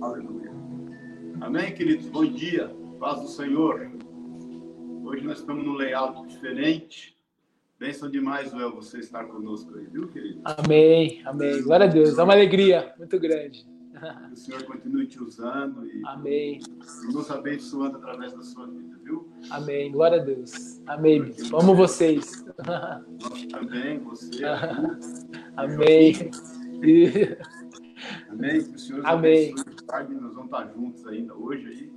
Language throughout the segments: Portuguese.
Aleluia. Amém, queridos? Bom dia. Paz do Senhor. Hoje nós estamos num layout diferente. Bênção demais, Joel, você estar conosco aí, viu, querido? Amém, amém. Glória a Deus. É uma alegria muito grande. Que o Senhor continue te usando e, Amém. nos abençoando através da sua vida, viu? Amém. Glória a Deus. Amém, bispo. Amo vocês. Nós também, você, Amém. Amém? Que o Senhor Amém. abençoe. Tarde, nós vamos estar juntos ainda hoje aí.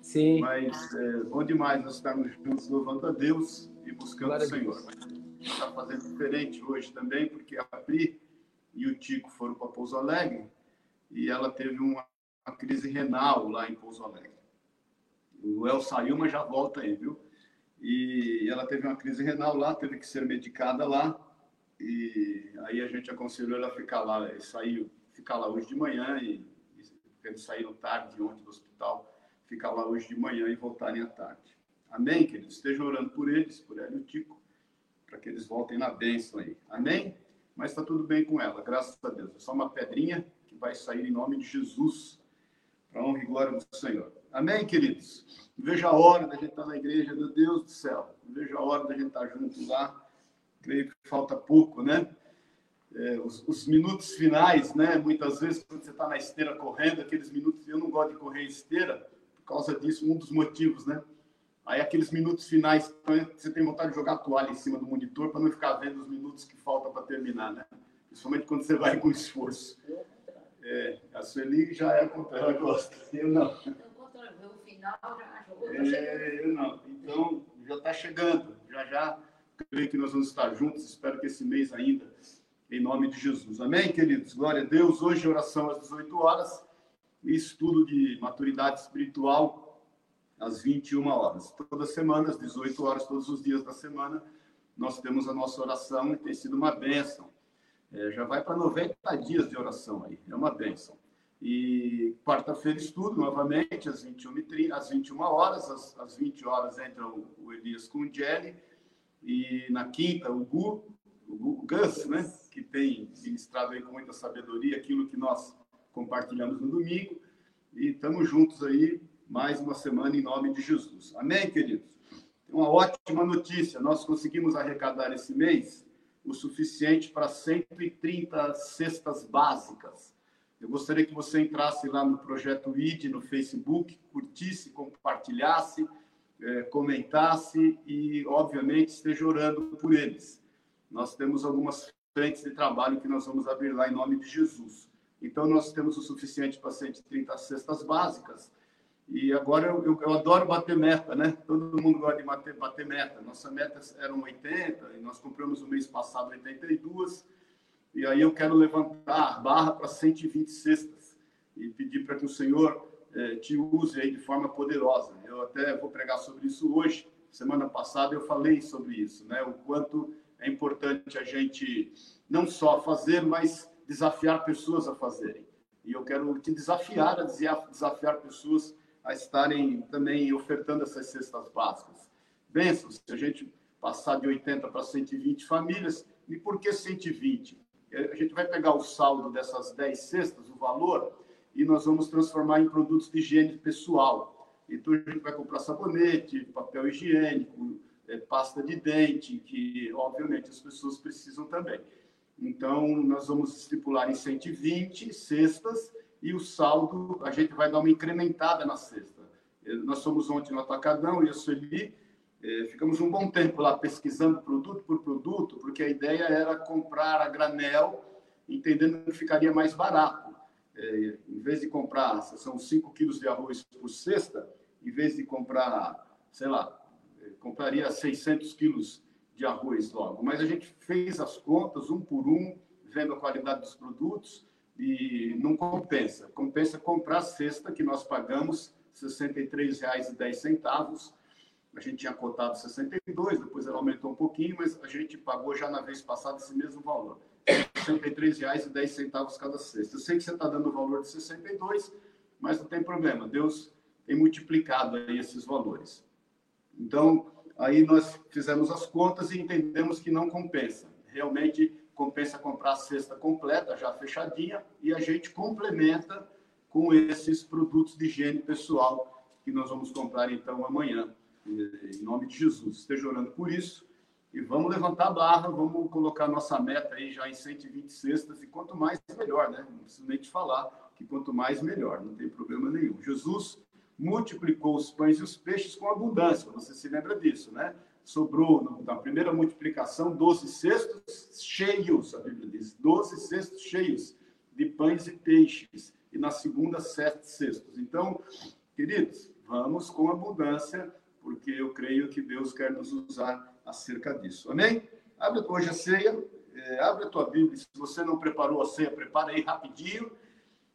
Sim. Mas é bom demais nós estarmos juntos louvando a Deus e buscando Glória o a Senhor. Está fazendo diferente hoje também, porque a Pri e o Tico foram para Pouso Alegre e ela teve uma, uma crise renal lá em Pouso Alegre. O El saiu, mas já volta aí, viu? E ela teve uma crise renal lá, teve que ser medicada lá. E aí a gente aconselhou ela a ficar lá, saiu, ficar lá hoje de manhã e eles saíram tarde ontem do hospital, ficar lá hoje de manhã e voltarem à tarde. Amém, queridos? Estejam orando por eles, por ela e o Tico, para que eles voltem na bênção aí. Amém? Mas está tudo bem com ela, graças a Deus. É só uma pedrinha que vai sair em nome de Jesus, para honra e glória do Senhor. Amém, queridos? Vejo a hora da gente estar na igreja, meu Deus do céu. Vejo a hora da gente estar junto lá. Creio que falta pouco, né? É, os, os minutos finais, né? Muitas vezes, quando você está na esteira correndo, aqueles minutos. Eu não gosto de correr em esteira, por causa disso, um dos motivos, né? Aí, aqueles minutos finais, você tem vontade de jogar a toalha em cima do monitor para não ficar vendo os minutos que faltam para terminar, né? Principalmente quando você vai com esforço. É, a Sueli já é contra, ela gosta. Eu não. O final já. É, eu não. Então, já está chegando. Já já creio que nós vamos estar juntos. Espero que esse mês ainda, em nome de Jesus. Amém, queridos? Glória a Deus. Hoje, oração às 18 horas e estudo de maturidade espiritual às 21 horas. Toda semana, às 18 horas, todos os dias da semana, nós temos a nossa oração e tem sido uma bênção. É, já vai para 90 dias de oração aí. É uma bênção. E quarta-feira estudo novamente, às 21, e 30, às 21 horas. Às, às 20 horas entra o, o Elias com o Jelly. E na quinta, o Gu, o Gu Gus, né? Que tem ministrado aí com muita sabedoria aquilo que nós compartilhamos no domingo. E estamos juntos aí mais uma semana em nome de Jesus. Amém, queridos? Tem uma ótima notícia. Nós conseguimos arrecadar esse mês o suficiente para 130 cestas básicas. Eu gostaria que você entrasse lá no Projeto ID no Facebook, curtisse, compartilhasse, eh, comentasse e, obviamente, esteja orando por eles. Nós temos algumas frentes de trabalho que nós vamos abrir lá em nome de Jesus. Então, nós temos o suficiente para 130 cestas básicas. E agora eu, eu, eu adoro bater meta, né? Todo mundo gosta de bater, bater meta. Nossa meta eram 80 e nós compramos o mês passado 82. E aí eu quero levantar a barra para 120 cestas e pedir para que o Senhor eh, te use aí de forma poderosa. Eu até vou pregar sobre isso hoje. Semana passada eu falei sobre isso, né? O quanto é importante a gente não só fazer, mas desafiar pessoas a fazerem. E eu quero te desafiar a desafiar pessoas a estarem também ofertando essas cestas básicas. Bênçãos, se a gente passar de 80 para 120 famílias, e por que 120? A gente vai pegar o saldo dessas 10 cestas, o valor, e nós vamos transformar em produtos de higiene pessoal. Então, a gente vai comprar sabonete, papel higiênico, é, pasta de dente, que, obviamente, as pessoas precisam também. Então, nós vamos estipular em 120 cestas, e o saldo, a gente vai dar uma incrementada na cesta. Nós somos ontem no Atacadão e a Sueli, eh, ficamos um bom tempo lá pesquisando produto por produto, porque a ideia era comprar a granel, entendendo que ficaria mais barato. Eh, em vez de comprar, são 5 quilos de arroz por cesta, em vez de comprar, sei lá, compraria 600 quilos de arroz logo. Mas a gente fez as contas, um por um, vendo a qualidade dos produtos, e não compensa. Compensa comprar a cesta que nós pagamos R$ 63,10. A gente tinha cotado 62, depois ela aumentou um pouquinho, mas a gente pagou já na vez passada esse mesmo valor. R$ 63,10 cada cesta. Eu sei que você está dando o valor de 62, mas não tem problema. Deus tem multiplicado aí esses valores. Então, aí nós fizemos as contas e entendemos que não compensa. Realmente compensa comprar a cesta completa, já fechadinha, e a gente complementa com esses produtos de higiene pessoal que nós vamos comprar então amanhã. Em nome de Jesus. Esteja orando por isso. E vamos levantar a barra, vamos colocar nossa meta aí já em 120 cestas. E quanto mais, melhor, né? Não preciso nem te falar que quanto mais, melhor. Não tem problema nenhum. Jesus multiplicou os pães e os peixes com abundância. Você se lembra disso, né? Sobrou, na primeira multiplicação, 12 cestos cheios, a Bíblia diz. 12 cestos cheios de pães e peixes. E na segunda, sete cestos. Então, queridos, vamos com abundância porque eu creio que Deus quer nos usar acerca disso. Amém? Abre hoje a ceia, é, abre a tua Bíblia. Se você não preparou a ceia, prepara aí rapidinho.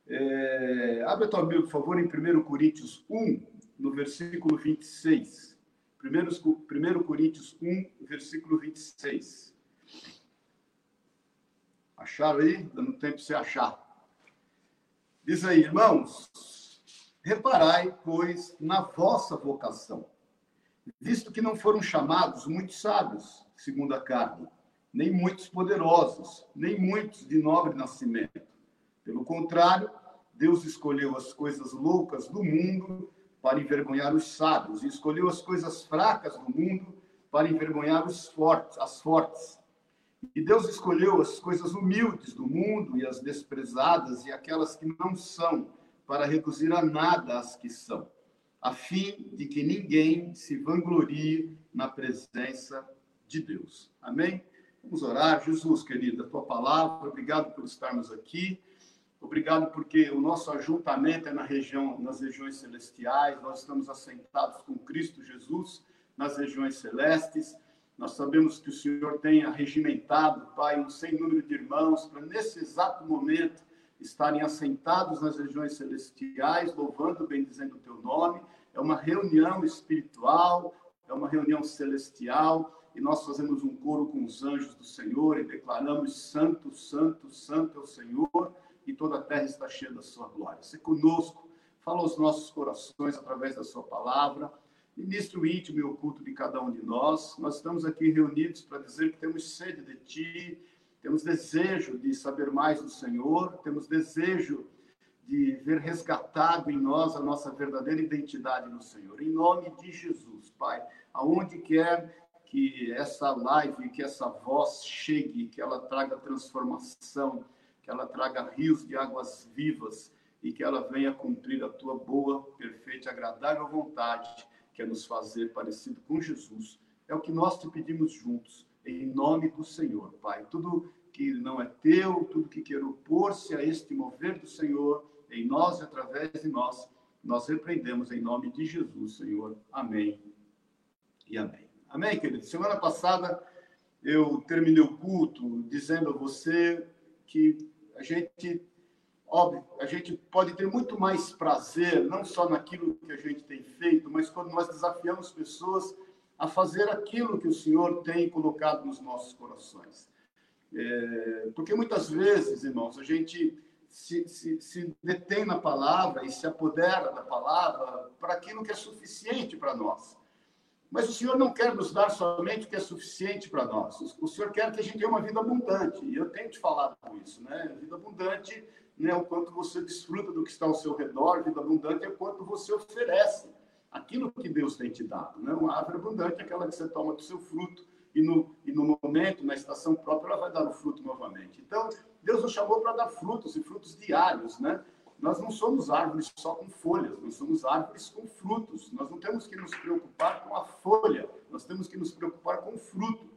É, abre a tua Bíblia, por favor, em 1 Coríntios 1, no versículo 26. 1 Coríntios 1, versículo 26. Acharam aí? Dando tempo para você achar. Diz aí, irmãos, reparai, pois, na vossa vocação visto que não foram chamados muitos sábios, segundo a carne, nem muitos poderosos, nem muitos de nobre nascimento. Pelo contrário, Deus escolheu as coisas loucas do mundo para envergonhar os sábios, e escolheu as coisas fracas do mundo para envergonhar os fortes, as fortes. E Deus escolheu as coisas humildes do mundo e as desprezadas e aquelas que não são, para reduzir a nada as que são a fim de que ninguém se vanglorie na presença de Deus. Amém? Vamos orar. Jesus, querida, a tua palavra, obrigado por estarmos aqui. Obrigado porque o nosso ajuntamento é na região, nas regiões celestiais. Nós estamos assentados com Cristo Jesus nas regiões celestes. Nós sabemos que o Senhor tem arregimentado, Pai, um sem número de irmãos para nesse exato momento estarem assentados nas regiões celestiais, louvando, bendizendo o teu nome. É uma reunião espiritual, é uma reunião celestial, e nós fazemos um coro com os anjos do Senhor e declaramos: Santo, Santo, Santo é o Senhor, e toda a terra está cheia da sua glória. Se conosco, fala aos nossos corações através da sua palavra. Ministro íntimo e oculto de cada um de nós. Nós estamos aqui reunidos para dizer que temos sede de Ti, temos desejo de saber mais do Senhor, temos desejo de ver resgatado em nós a nossa verdadeira identidade no Senhor. Em nome de Jesus, Pai, aonde quer que essa live, que essa voz chegue, que ela traga transformação, que ela traga rios de águas vivas e que ela venha cumprir a tua boa, perfeita agradável vontade, que é nos fazer parecido com Jesus. É o que nós te pedimos juntos em nome do Senhor, Pai. Tudo que não é teu, tudo que quer opor-se a este mover do Senhor, em nós e através de nós, nós repreendemos em nome de Jesus, Senhor. Amém e amém. Amém, querido? Semana passada eu terminei o culto dizendo a você que a gente, óbvio, a gente pode ter muito mais prazer, não só naquilo que a gente tem feito, mas quando nós desafiamos pessoas a fazer aquilo que o Senhor tem colocado nos nossos corações. É, porque muitas vezes, irmãos, a gente se, se, se detém na palavra e se apodera da palavra para aquilo que é suficiente para nós. Mas o Senhor não quer nos dar somente o que é suficiente para nós. O Senhor quer que a gente tenha uma vida abundante. E eu tenho te falado isso, né? Vida abundante não é o quanto você desfruta do que está ao seu redor. Vida abundante é o quanto você oferece aquilo que Deus tem te dado. Né? Uma árvore abundante é aquela que você toma do seu fruto e no, e no momento, na estação própria, ela vai dar o fruto novamente. Então, Deus nos chamou para dar frutos e frutos diários, né? Nós não somos árvores só com folhas, nós somos árvores com frutos. Nós não temos que nos preocupar com a folha, nós temos que nos preocupar com o fruto.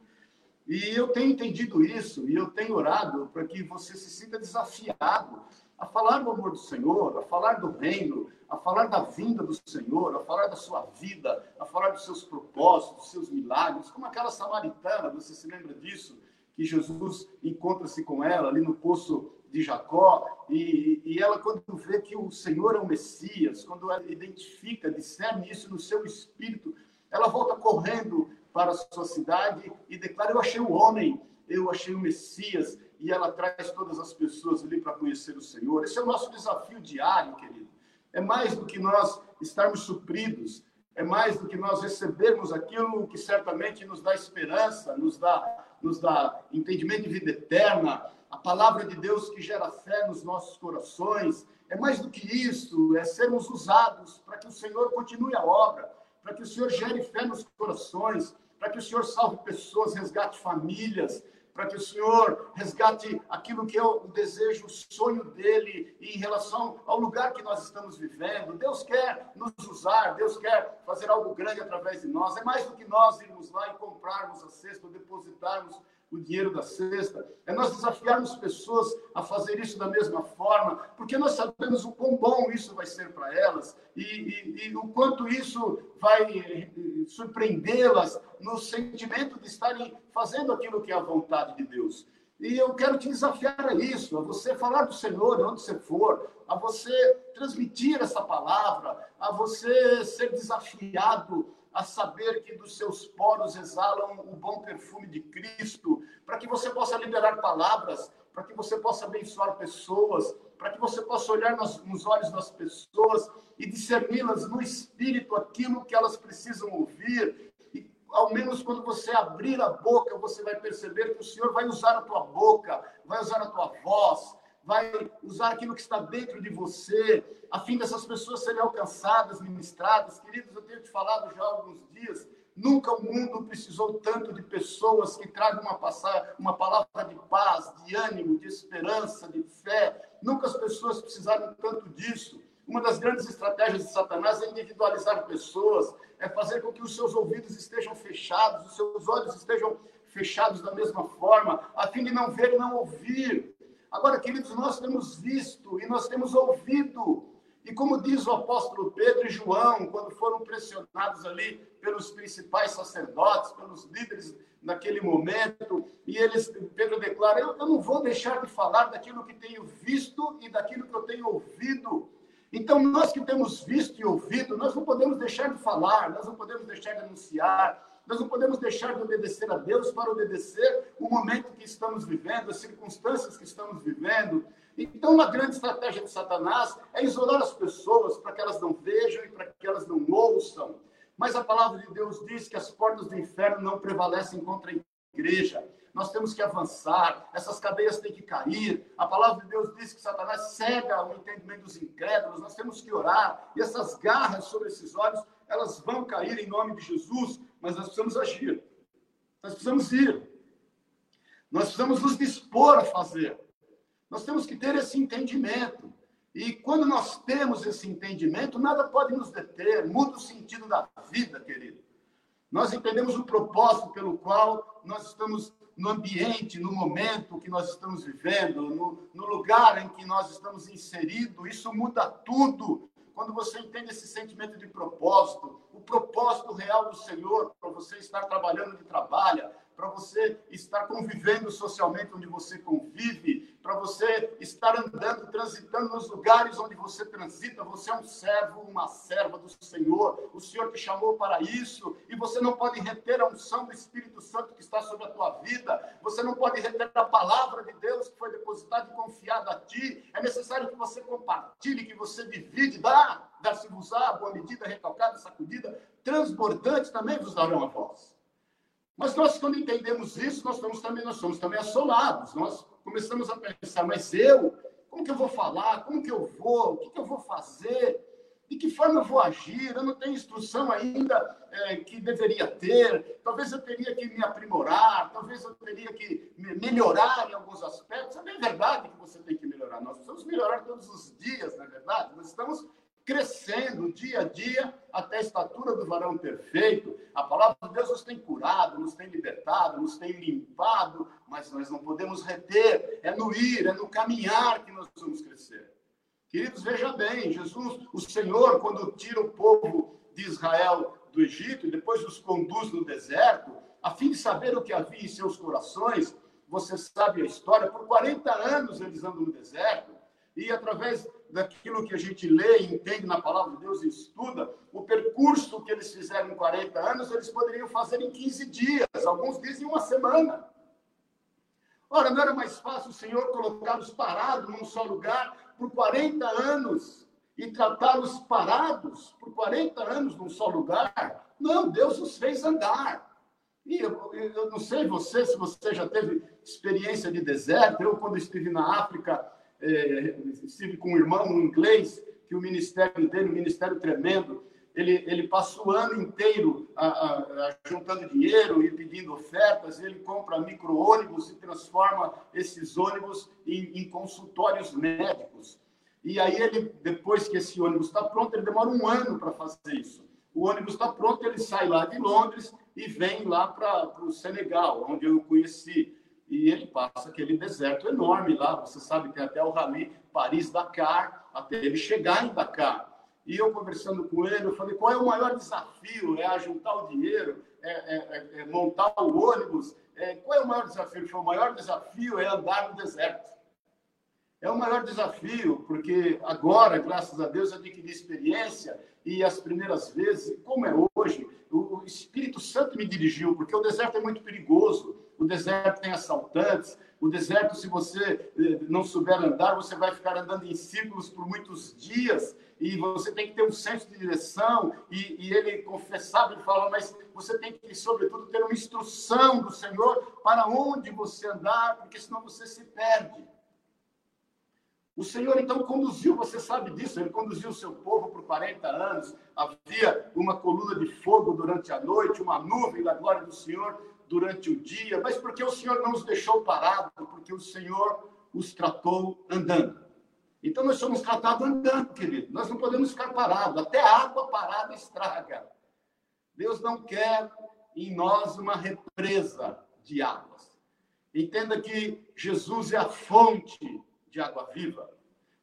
E eu tenho entendido isso e eu tenho orado para que você se sinta desafiado a falar do amor do Senhor, a falar do reino, a falar da vinda do Senhor, a falar da sua vida, a falar dos seus propósitos, dos seus milagres, como aquela samaritana, você se lembra disso? Que Jesus encontra-se com ela ali no poço de Jacó, e, e ela, quando vê que o Senhor é o Messias, quando ela identifica, discerne isso no seu espírito, ela volta correndo para a sua cidade e declara: Eu achei o homem, eu achei o Messias, e ela traz todas as pessoas ali para conhecer o Senhor. Esse é o nosso desafio diário, querido. É mais do que nós estarmos supridos, é mais do que nós recebermos aquilo que certamente nos dá esperança, nos dá, nos dá entendimento de vida eterna, a palavra de Deus que gera fé nos nossos corações, é mais do que isso, é sermos usados para que o Senhor continue a obra, para que o Senhor gere fé nos corações, para que o Senhor salve pessoas, resgate famílias, para que o Senhor resgate aquilo que é o desejo, o sonho dele em relação ao lugar que nós estamos vivendo. Deus quer nos usar, Deus quer fazer algo grande através de nós. É mais do que nós irmos lá e comprarmos a cesta, depositarmos o dinheiro da cesta, é nós desafiarmos pessoas a fazer isso da mesma forma, porque nós sabemos o quão bom isso vai ser para elas e, e, e, o quanto isso vai eh, surpreendê-las no sentimento de estarem fazendo aquilo que é a vontade de Deus. E eu quero te desafiar a isso, a você falar do Senhor onde você for, a você transmitir essa palavra, a você ser desafiado a saber que dos seus poros exalam o bom perfume de Cristo, para que você possa liberar palavras, para que você possa abençoar pessoas, para que você possa olhar nos, nos olhos das pessoas e discerni-las no espírito aquilo que elas precisam ouvir. E ao menos quando você abrir a boca, você vai perceber que o Senhor vai usar a tua boca, vai usar a tua voz, vai usar aquilo que está dentro de você, a fim dessas pessoas serem alcançadas, ministradas. Queridos, eu tenho te falado já há alguns dias, nunca o mundo precisou tanto de pessoas que tragam uma, passagem, uma palavra de paz, de ânimo, de esperança, de fé. Nunca as pessoas precisaram tanto disso. Uma das grandes estratégias de Satanás é individualizar pessoas, é fazer com que os seus ouvidos estejam fechados, os seus olhos estejam fechados da mesma forma, a fim de não ver e não ouvir. Agora, queridos, nós temos visto e nós temos ouvido. E como diz o apóstolo Pedro e João, quando foram pressionados ali pelos principais sacerdotes, pelos líderes naquele momento, e eles, Pedro declara: eu, eu não vou deixar de falar daquilo que tenho visto e daquilo que eu tenho ouvido. Então, nós que temos visto e ouvido, nós não podemos deixar de falar, nós não podemos deixar de anunciar, nós não podemos deixar de obedecer a Deus para obedecer o momento que estamos vivendo, as circunstâncias que estamos vivendo. Então, uma grande estratégia de Satanás é isolar as pessoas para que elas não vejam e para que elas não ouçam. Mas a palavra de Deus diz que as portas do inferno não prevalecem contra a igreja. Nós temos que avançar, essas cadeias têm que cair. A palavra de Deus diz que Satanás cega o entendimento dos incrédulos. Nós temos que orar. E essas garras sobre esses olhos, elas vão cair em nome de Jesus, mas nós precisamos agir. Nós precisamos ir. Nós precisamos nos dispor a fazer. Nós temos que ter esse entendimento. E quando nós temos esse entendimento, nada pode nos deter, muda o sentido da vida, querido. Nós entendemos o propósito pelo qual nós estamos no ambiente, no momento que nós estamos vivendo, no, no lugar em que nós estamos inseridos. Isso muda tudo quando você entende esse sentimento de propósito, o propósito real do Senhor para você estar trabalhando onde trabalha, para você estar convivendo socialmente onde você convive, para você estar andando, transitando nos lugares onde você transita. Você é um servo, uma serva do Senhor. O Senhor te chamou para isso e você não pode reter a unção do Espírito Santo que está sobre a tua vida. Você não pode reter a palavra de Deus que foi depositada e confiada a ti. É necessário que você compartilhe, que você divide, dá, dá-se-vos-á, boa medida, recalcada, sacudida, transbordante também vos darão a voz. Mas nós, quando entendemos isso, nós, estamos também, nós somos também assolados. Nós começamos a pensar, mas eu, como que eu vou falar? Como que eu vou? O que, que eu vou fazer? De que forma eu vou agir? Eu não tenho instrução ainda é, que deveria ter. Talvez eu teria que me aprimorar. Talvez eu teria que melhorar em alguns aspectos. É verdade que você tem que melhorar. Nós precisamos melhorar todos os dias, não é verdade? Nós estamos crescendo dia a dia até a estatura do varão perfeito. A palavra de Deus nos tem curado, nos tem libertado, nos tem limpado, mas nós não podemos reter. É no ir, é no caminhar que nós vamos crescer. Queridos, veja bem, Jesus, o Senhor, quando tira o povo de Israel do Egito e depois os conduz no deserto, a fim de saber o que havia em seus corações, você sabe a história, por 40 anos eles andam no deserto, e através daquilo que a gente lê e entende na palavra de Deus e estuda, o percurso que eles fizeram em 40 anos, eles poderiam fazer em 15 dias, alguns dizem uma semana. Ora, não era mais fácil o Senhor colocá-los parados num só lugar por 40 anos e tratá-los parados por 40 anos num só lugar? Não, Deus os fez andar. E eu, eu não sei você, se você já teve experiência de deserto, eu, quando estive na África, é, estive com um irmão, um inglês, que o ministério dele, um ministério tremendo, ele, ele passa o ano inteiro a, a, a, juntando dinheiro e pedindo ofertas, ele compra micro-ônibus e transforma esses ônibus em, em, consultórios médicos. E aí ele, depois que esse ônibus está pronto, ele demora um ano para fazer isso. O ônibus está pronto, ele sai lá de Londres e vem lá para o Senegal, onde eu conheci. E ele passa aquele deserto enorme lá, você sabe, tem até o Rally Paris-Dakar, até ele chegar em Dakar. E eu conversando com ele, eu falei, qual é o maior desafio? É ajuntar o dinheiro? É, é, é, é montar o ônibus? É, qual é o maior desafio? Ele falou, o maior desafio é andar no deserto. É o maior desafio, porque agora, graças a Deus, adquiri experiência e as primeiras vezes, como é hoje, o Espírito Santo me dirigiu, porque o deserto é muito perigoso, o deserto tem assaltantes, o deserto, se você eh, não souber andar, você vai ficar andando em círculos por muitos dias e você tem que ter um senso de direção, e, e ele confessava, ele falava, mas você tem que, sobretudo, ter uma instrução do Senhor para onde você andar, porque senão você se perde. O Senhor, então, conduziu, você sabe disso, ele conduziu o seu povo por 40 anos, havia uma coluna de fogo durante a noite, uma nuvem da glória do Senhor durante o dia, mas porque o Senhor não os deixou parados, porque o Senhor os tratou andando. Então nós somos tratados andando, querido. Nós não podemos ficar parados. Até água parada estraga. Deus não quer em nós uma represa de águas. Entenda que Jesus é a fonte de água viva.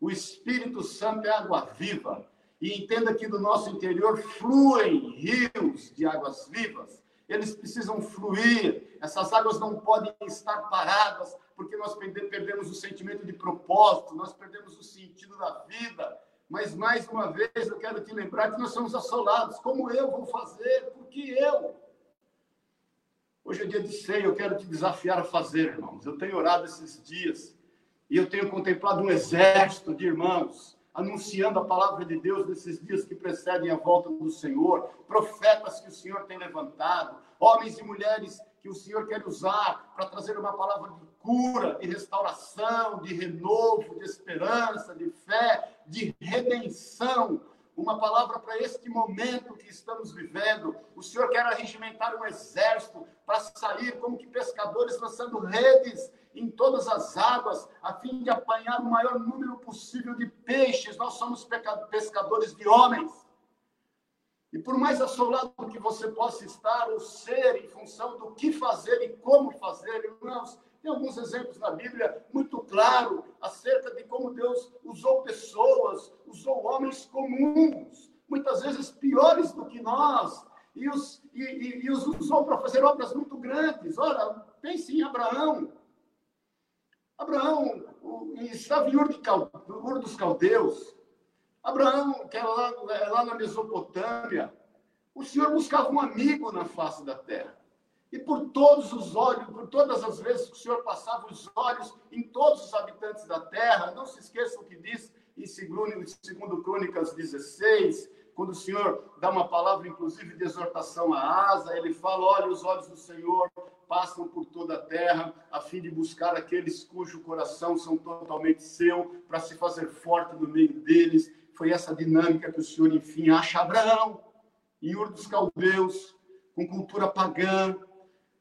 O Espírito Santo é água viva. E entenda que do nosso interior fluem rios de águas vivas. Eles precisam fluir. Essas águas não podem estar paradas, porque nós perdemos o sentimento de propósito, nós perdemos o sentido da vida. Mas, mais uma vez, eu quero te lembrar que nós somos assolados. Como eu vou fazer? Por que eu? Hoje é dia de ceia, eu quero te desafiar a fazer, irmãos. Eu tenho orado esses dias e eu tenho contemplado um exército de irmãos anunciando a palavra de Deus nesses dias que precedem a volta do Senhor, profetas que o Senhor tem levantado, homens e mulheres que o Senhor quer usar para trazer uma palavra de cura, de restauração, de renovo, de esperança, de fé, de redenção. Uma palavra para este momento que estamos vivendo. O Senhor quer arregimentar um exército para sair como que pescadores lançando redes em todas as águas, a fim de apanhar o maior número possível de peixes. Nós somos pescadores de homens. E por mais assolado que você possa estar ou ser em função do que fazer e como fazer, irmãos, tem alguns exemplos na Bíblia muito claro acerca de como Deus usou pessoas, usou homens comuns, muitas vezes piores do que nós, e os, e, e, e os usou para fazer obras muito grandes. Ora, pense em Abraão. Abraão estava em Ur, de Cal, Ur dos Caldeus. Abraão, que era lá, lá na Mesopotâmia, o Senhor buscava um amigo na face da terra. E por todos os olhos, por todas as vezes que o Senhor passava os olhos em todos os habitantes da terra, não se esqueçam o que diz em 2 Crônicas 16, quando o Senhor dá uma palavra, inclusive, de exortação a Asa, ele fala: olha, os olhos do Senhor passam por toda a terra, a fim de buscar aqueles cujo coração são totalmente seu, para se fazer forte no meio deles. Foi essa dinâmica que o Senhor, enfim, acha Abraão, em Ur dos Caldeus, com cultura pagã,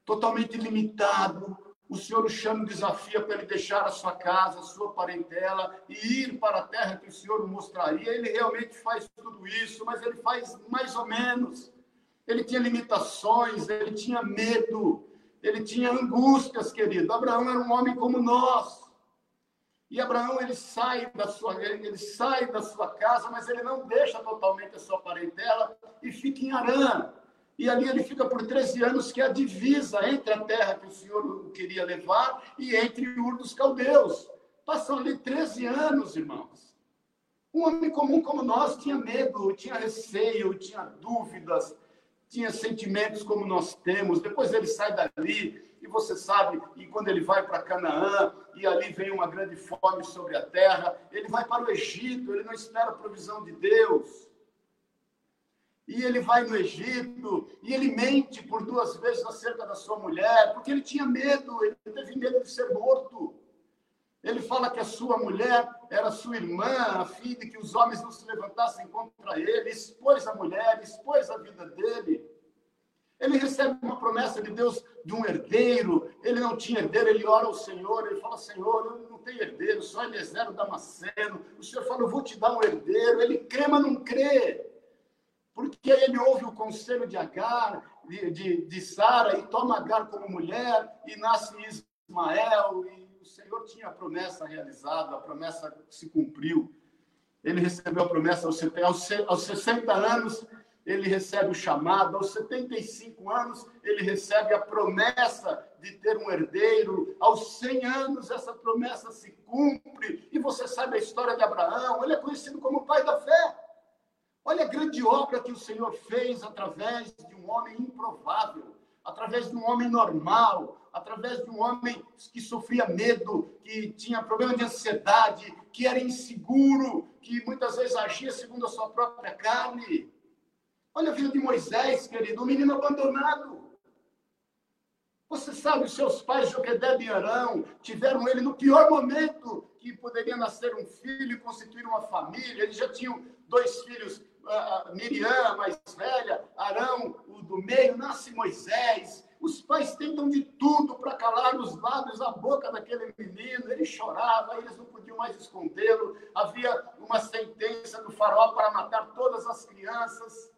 totalmente limitado. O Senhor o chama e desafia para ele deixar a sua casa, a sua parentela e ir para a terra que o Senhor mostraria. Ele realmente faz tudo isso, mas ele faz mais ou menos. Ele tinha limitações, ele tinha medo, ele tinha angústias, querido. Abraão era um homem como nós. E Abraão ele sai da sua ele sai da sua casa, mas ele não deixa totalmente a sua parentela e fica em Arã. E ali ele fica por 13 anos, que é a divisa entre a terra que o Senhor queria levar e entre Ur dos Caldeus. Passam ali 13 anos, irmãos. Um homem comum como nós tinha medo, tinha receio, tinha dúvidas, tinha sentimentos como nós temos. Depois ele sai dali, e você sabe, e quando ele vai para Canaã, e ali vem uma grande fome sobre a terra, ele vai para o Egito, ele não espera a provisão de Deus e ele vai no Egito, e ele mente por duas vezes acerca da sua mulher, porque ele tinha medo, ele teve medo de ser morto. Ele fala que a sua mulher era sua irmã, a fim de que os homens não se levantassem contra ele, expôs a mulher, expôs a vida dele. Ele recebe uma promessa de Deus de um herdeiro, ele não tinha herdeiro, ele ora ao Senhor, ele fala, Senhor, eu não tenho herdeiro, só ele é Damasceno. O Senhor fala, eu vou te dar um herdeiro. Ele crê, mas não crê. Porque ele ouve o conselho de Agar, de, de, de Sara, e toma Agar como mulher, e nasce Ismael, e Senhor tinha a promessa realizada, a promessa se cumpriu. Ele recebeu a promessa aos, aos, aos 60 anos, ele recebe o chamado, aos 75 anos, ele recebe a promessa de ter um herdeiro, aos 100 anos, essa promessa se cumpre, e você sabe a história de Abraão, ele é conhecido como o pai da fé. Olha a grande obra que o Senhor fez através de um homem improvável, através de um homem normal, através de um homem que sofria medo, que tinha problema de ansiedade, que era inseguro, que muitas vezes agia segundo a sua própria carne. Olha a vida de Moisés, querido, um menino abandonado. Você sabe, os seus pais, Joquedeb e Arão, tiveram ele no pior momento que poderia nascer um filho e constituir uma família. Eles já tinham dois filhos, Miriam, mais velha, Arão, o do meio, nasce Moisés. Os pais tentam de tudo para calar os lábios, a boca daquele menino. Ele chorava, eles não podiam mais escondê-lo. Havia uma sentença do faraó para matar todas as crianças.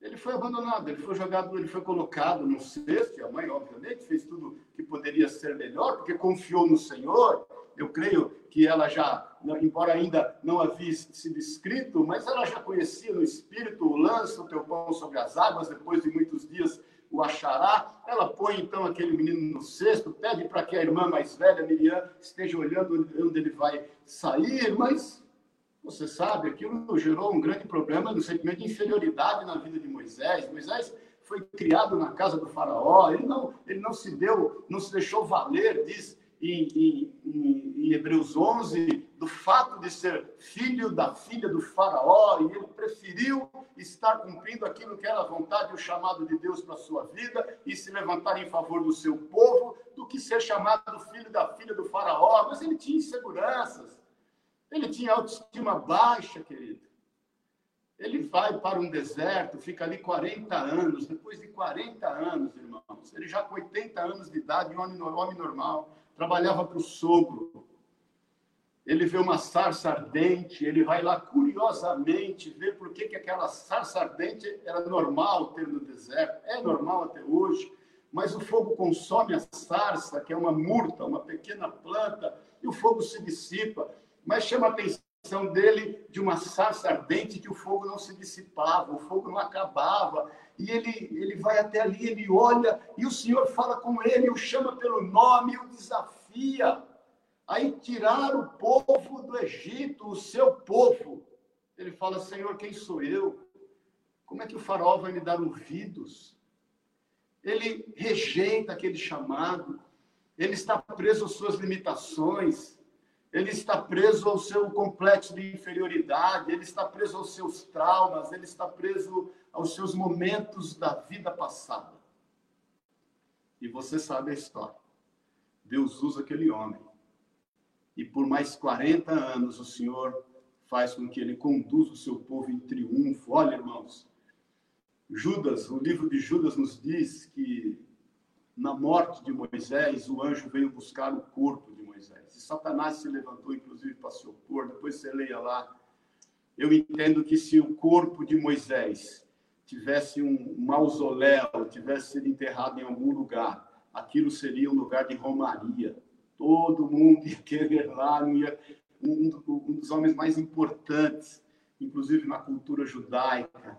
Ele foi abandonado, ele foi jogado, ele foi colocado no cesto, e a mãe, obviamente, fez tudo que poderia ser melhor, porque confiou no Senhor. Eu creio que ela já, embora ainda não havia sido escrito, mas ela já conhecia no Espírito, lança o teu pão sobre as águas, depois de muitos dias o achará. Ela põe então aquele menino no cesto, pede para que a irmã mais velha, Miriam, esteja olhando onde ele vai sair, mas você sabe, aquilo gerou um grande problema no sentimento de inferioridade na vida de Moisés. Moisés foi criado na casa do faraó, ele não, ele não se deu, não se deixou valer, diz em, em, em, Hebreus 11, do fato de ser filho da filha do faraó, e ele preferiu estar cumprindo aquilo que era a vontade e o chamado de Deus para a sua vida, e se levantar em favor do seu povo, do que ser chamado filho da filha do faraó. Mas ele tinha inseguranças, ele tinha autoestima baixa, querido. Ele vai para um deserto, fica ali 40 anos. Depois de 40 anos, irmãos, ele já com 80 anos de idade, um homem, normal, trabalhava para o sogro. Ele vê uma sarça ardente, ele vai lá curiosamente ver por que, que aquela sarça ardente era normal ter no deserto. É normal até hoje, mas o fogo consome a sarça, que é uma murta, uma pequena planta, e o fogo se dissipa mas chama a atenção dele de uma sarça ardente que o fogo não se dissipava, o fogo não acabava. E ele, ele vai até ali, ele olha, e o Senhor fala com ele, o chama pelo nome, o desafia. Aí tirar o povo do Egito, o seu povo. Ele fala, Senhor, quem sou eu? Como é que o faraó vai me dar ouvidos? Ele rejeita aquele chamado, ele está preso às suas limitações, ele está preso ao seu complexo de inferioridade, ele está preso aos seus traumas, ele está preso aos seus momentos da vida passada. E você sabe a história. Deus usa aquele homem. E por mais 40 anos o Senhor faz com que ele conduza o seu povo em triunfo. Olha, irmãos, Judas, o livro de Judas nos diz que na morte de Moisés, o anjo veio buscar o corpo de Moisés. E Satanás se levantou, inclusive, para se opor. Depois você leia lá. Eu entendo que se o corpo de Moisés tivesse um mausoléu, tivesse sido enterrado em algum lugar, aquilo seria um lugar de romaria. Todo mundo ia querer lá, ia, um, um dos homens mais importantes, inclusive na cultura judaica.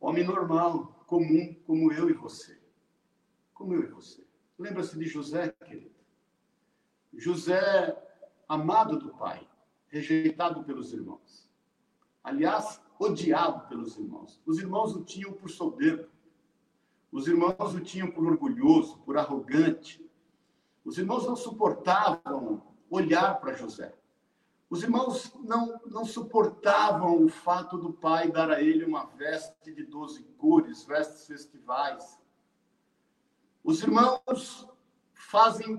Homem normal, comum, como eu e você como eu e você. Lembra-se de José, querido? José, amado do pai, rejeitado pelos irmãos. Aliás, odiado pelos irmãos. Os irmãos o tinham por soberbo. Os irmãos o tinham por orgulhoso, por arrogante. Os irmãos não suportavam olhar para José. Os irmãos não, não suportavam o fato do pai dar a ele uma veste de doze cores, vestes festivais. Os irmãos fazem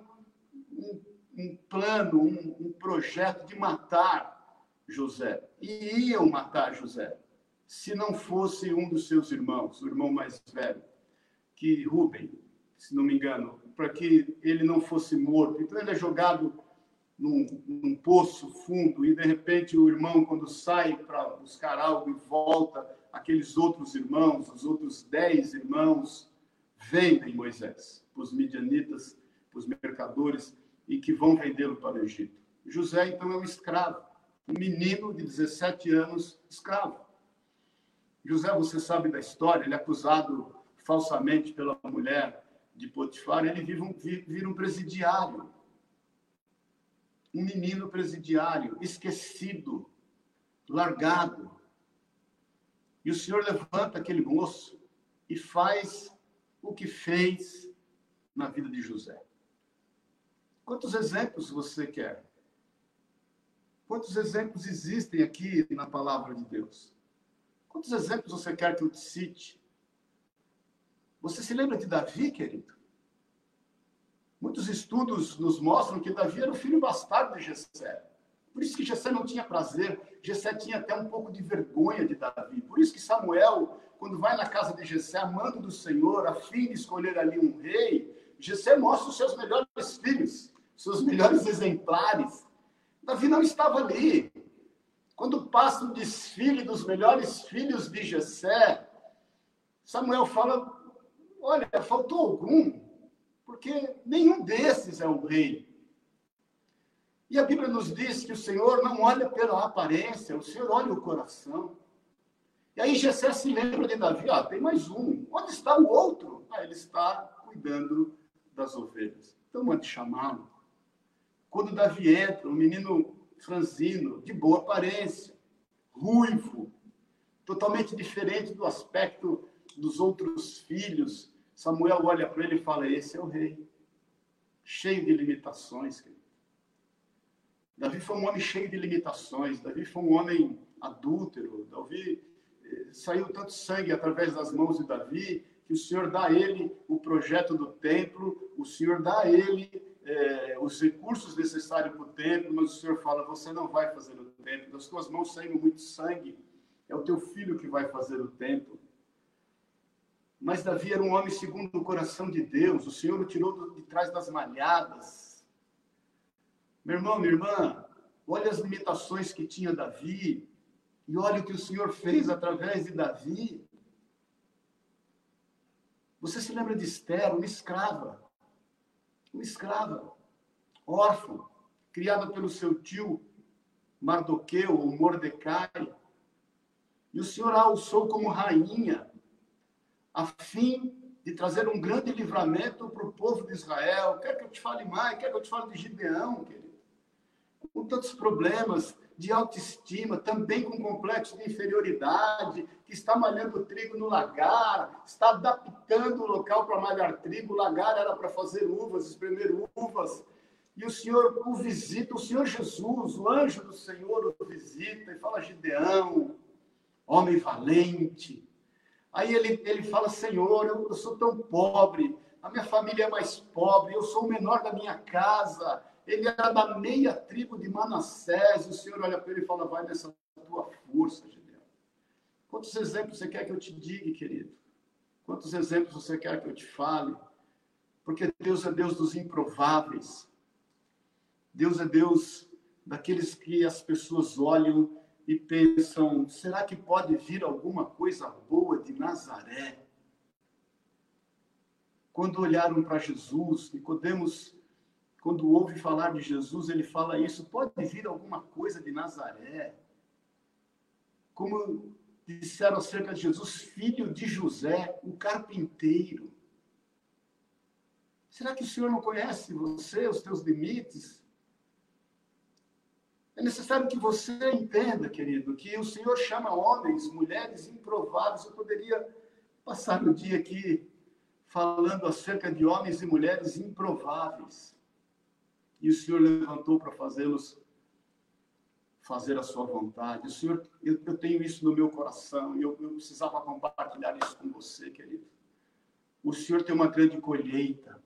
um, um plano, um, um projeto de matar José. E iam matar José, se não fosse um dos seus irmãos, o irmão mais velho, que Rubem, se não me engano, para que ele não fosse morto. Então ele é jogado num, num, poço fundo e de repente o irmão quando sai para buscar algo e volta, aqueles outros irmãos, os outros dez irmãos, vendem Moisés para os midianitas, para os mercadores e que vão vendê-lo para o Egito. José então é um escravo, um menino de 17 anos escravo. José, você sabe da história, ele é acusado falsamente pela mulher de Potifar, ele vira um, vira um presidiário. Um menino presidiário, esquecido, largado. E o Senhor levanta aquele moço e faz o que fez na vida de José. Quantos exemplos você quer? Quantos exemplos existem aqui na palavra de Deus? Quantos exemplos você quer que eu te cite? Você se lembra de Davi, querido? Muitos estudos nos mostram que Davi era o filho bastardo de Jessé. Por isso que Jessé não tinha prazer, Jessé tinha até um pouco de vergonha de Davi. Por isso que Samuel, quando vai na casa de Jessé, amando do Senhor, a fim de escolher ali um rei, Jessé mostra os seus melhores filhos, seus melhores exemplares. Davi não estava ali. Quando passa o desfile dos melhores filhos de Jessé, Samuel fala: Olha, faltou algum porque nenhum desses é o rei. E a Bíblia nos diz que o Senhor não olha pela aparência, o Senhor olha o coração. E aí Jessé se lembra de Davi, ah, tem mais um. Onde está o outro? Ah, ele está cuidando das ovelhas. Então mande chamá-lo. Quando Davi entra, um menino franzino, de boa aparência, ruivo, totalmente diferente do aspecto dos outros filhos Samuel olha para ele e fala: Esse é o rei, cheio de limitações. Querido. Davi foi um homem cheio de limitações. Davi foi um homem adúltero. Davi eh, saiu tanto sangue através das mãos de Davi que o Senhor dá a ele o projeto do templo, o Senhor dá a ele eh, os recursos necessários para o templo, mas o Senhor fala: Você não vai fazer o templo, das tuas mãos saindo muito sangue, é o teu filho que vai fazer o templo. Mas Davi era um homem segundo o coração de Deus. O Senhor o tirou de trás das malhadas. Meu irmão, minha irmã, olha as limitações que tinha Davi e olha o que o Senhor fez através de Davi. Você se lembra de Esther, uma escrava, uma escrava, órfã, criada pelo seu tio Mardoqueu ou Mordecai. E o Senhor a alçou como rainha a fim de trazer um grande livramento para o povo de Israel. Quer que eu te fale mais? Quer que eu te fale de Gideão, querido? Com tantos problemas de autoestima, também com complexo de inferioridade, que está malhando trigo no lagar, está adaptando o local para malhar trigo. O lagar era para fazer uvas, espremer uvas. E o Senhor o visita, o Senhor Jesus, o anjo do Senhor o visita e fala: Gideão, homem valente, Aí ele, ele fala: Senhor, eu, eu sou tão pobre, a minha família é mais pobre, eu sou o menor da minha casa. Ele era da meia tribo de Manassés. O Senhor olha para ele e fala: Vai nessa tua força, Gideão. Quantos exemplos você quer que eu te diga, querido? Quantos exemplos você quer que eu te fale? Porque Deus é Deus dos improváveis. Deus é Deus daqueles que as pessoas olham e pensam: será que pode vir alguma coisa boa de Nazaré? Quando olharam para Jesus, Nicodemos, quando ouve falar de Jesus, ele fala isso: pode vir alguma coisa de Nazaré? Como disseram acerca de Jesus, filho de José, o carpinteiro. Será que o Senhor não conhece você, os teus limites? É necessário que você entenda, querido, que o Senhor chama homens, mulheres improváveis. Eu poderia passar o dia aqui falando acerca de homens e mulheres improváveis. E o Senhor levantou para fazê-los fazer a sua vontade. O Senhor, eu, eu tenho isso no meu coração e eu, eu precisava compartilhar isso com você, querido. O Senhor tem uma grande colheita.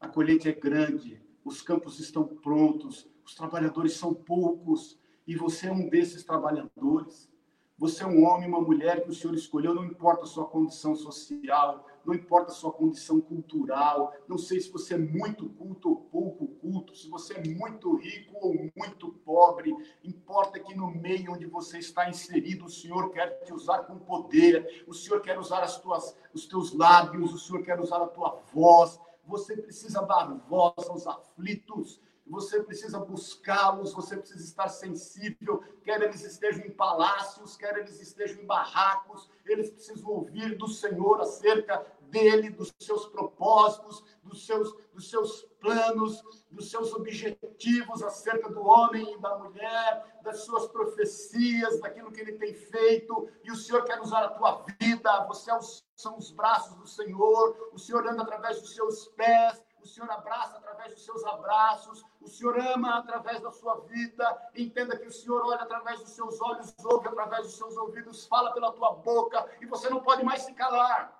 A colheita é grande, os campos estão prontos, os trabalhadores são poucos, e você é um desses trabalhadores. Você é um homem, uma mulher que o Senhor escolheu, não importa a sua condição social, não importa a sua condição cultural, não sei se você é muito culto ou pouco culto, se você é muito rico ou muito pobre, importa que no meio onde você está inserido, o Senhor quer te usar com poder, o Senhor quer usar as tuas, os teus lábios, o Senhor quer usar a tua voz, você precisa dar voz aos aflitos, você precisa buscá-los, você precisa estar sensível, quer eles estejam em palácios, quer eles estejam em barracos, eles precisam ouvir do Senhor acerca dele, dos seus propósitos, dos seus, dos seus planos, dos seus objetivos acerca do homem e da mulher, das suas profecias, daquilo que ele tem feito, e o Senhor quer usar a tua vida, você é são os braços do Senhor, o Senhor anda através dos seus pés, Senhor abraça através dos seus abraços, o Senhor ama através da sua vida. Entenda que o Senhor olha através dos seus olhos, ouve através dos seus ouvidos, fala pela tua boca e você não pode mais se calar.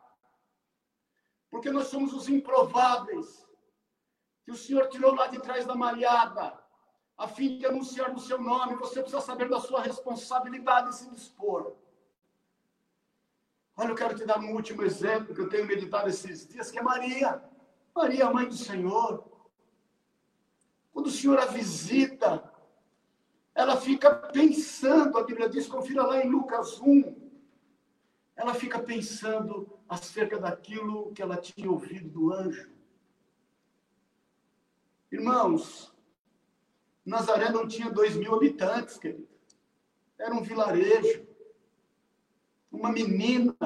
Porque nós somos os improváveis que o Senhor tirou lá de trás da malhada, a fim de anunciar o seu nome. Você precisa saber da sua responsabilidade e se dispor. Olha, eu quero te dar um último exemplo que eu tenho meditado esses dias, que é Maria. Maria, mãe do Senhor. Quando o Senhor a visita, ela fica pensando, a Bíblia diz, confira lá em Lucas 1, ela fica pensando acerca daquilo que ela tinha ouvido do anjo. Irmãos, Nazaré não tinha dois mil habitantes, querido. Era um vilarejo. Uma menina,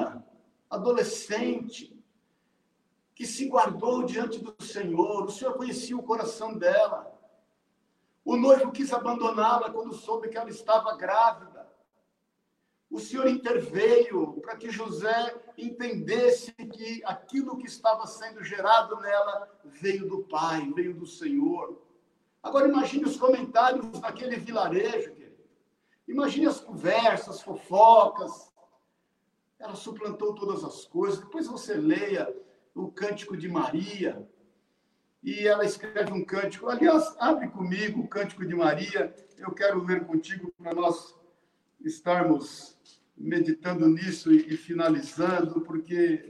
adolescente, que se guardou diante do Senhor. O Senhor conhecia o coração dela. O noivo quis abandoná-la quando soube que ela estava grávida. O Senhor interveio para que José entendesse que aquilo que estava sendo gerado nela veio do Pai, veio do Senhor. Agora imagine os comentários daquele vilarejo, querido. Imagine as conversas, fofocas. Ela suplantou todas as coisas. Depois você leia o Cântico de Maria, e ela escreve um cântico. Aliás, abre comigo o Cântico de Maria, eu quero ler contigo para nós estarmos meditando nisso e, e finalizando, porque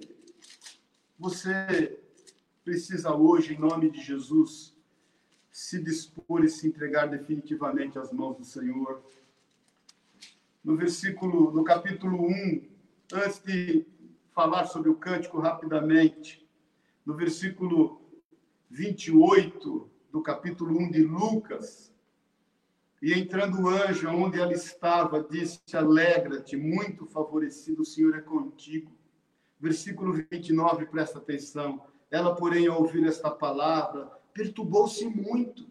você precisa hoje, em nome de Jesus, se dispor e se entregar definitivamente às mãos do Senhor. No versículo, no capítulo 1, antes de falar sobre o cântico rapidamente. No versículo 28 do capítulo 1 de Lucas, e entrando o anjo onde ela estava, disse: Alegra-te, muito favorecido, o Senhor é contigo. Versículo 29, presta atenção. Ela, porém, ao ouvir esta palavra, perturbou-se muito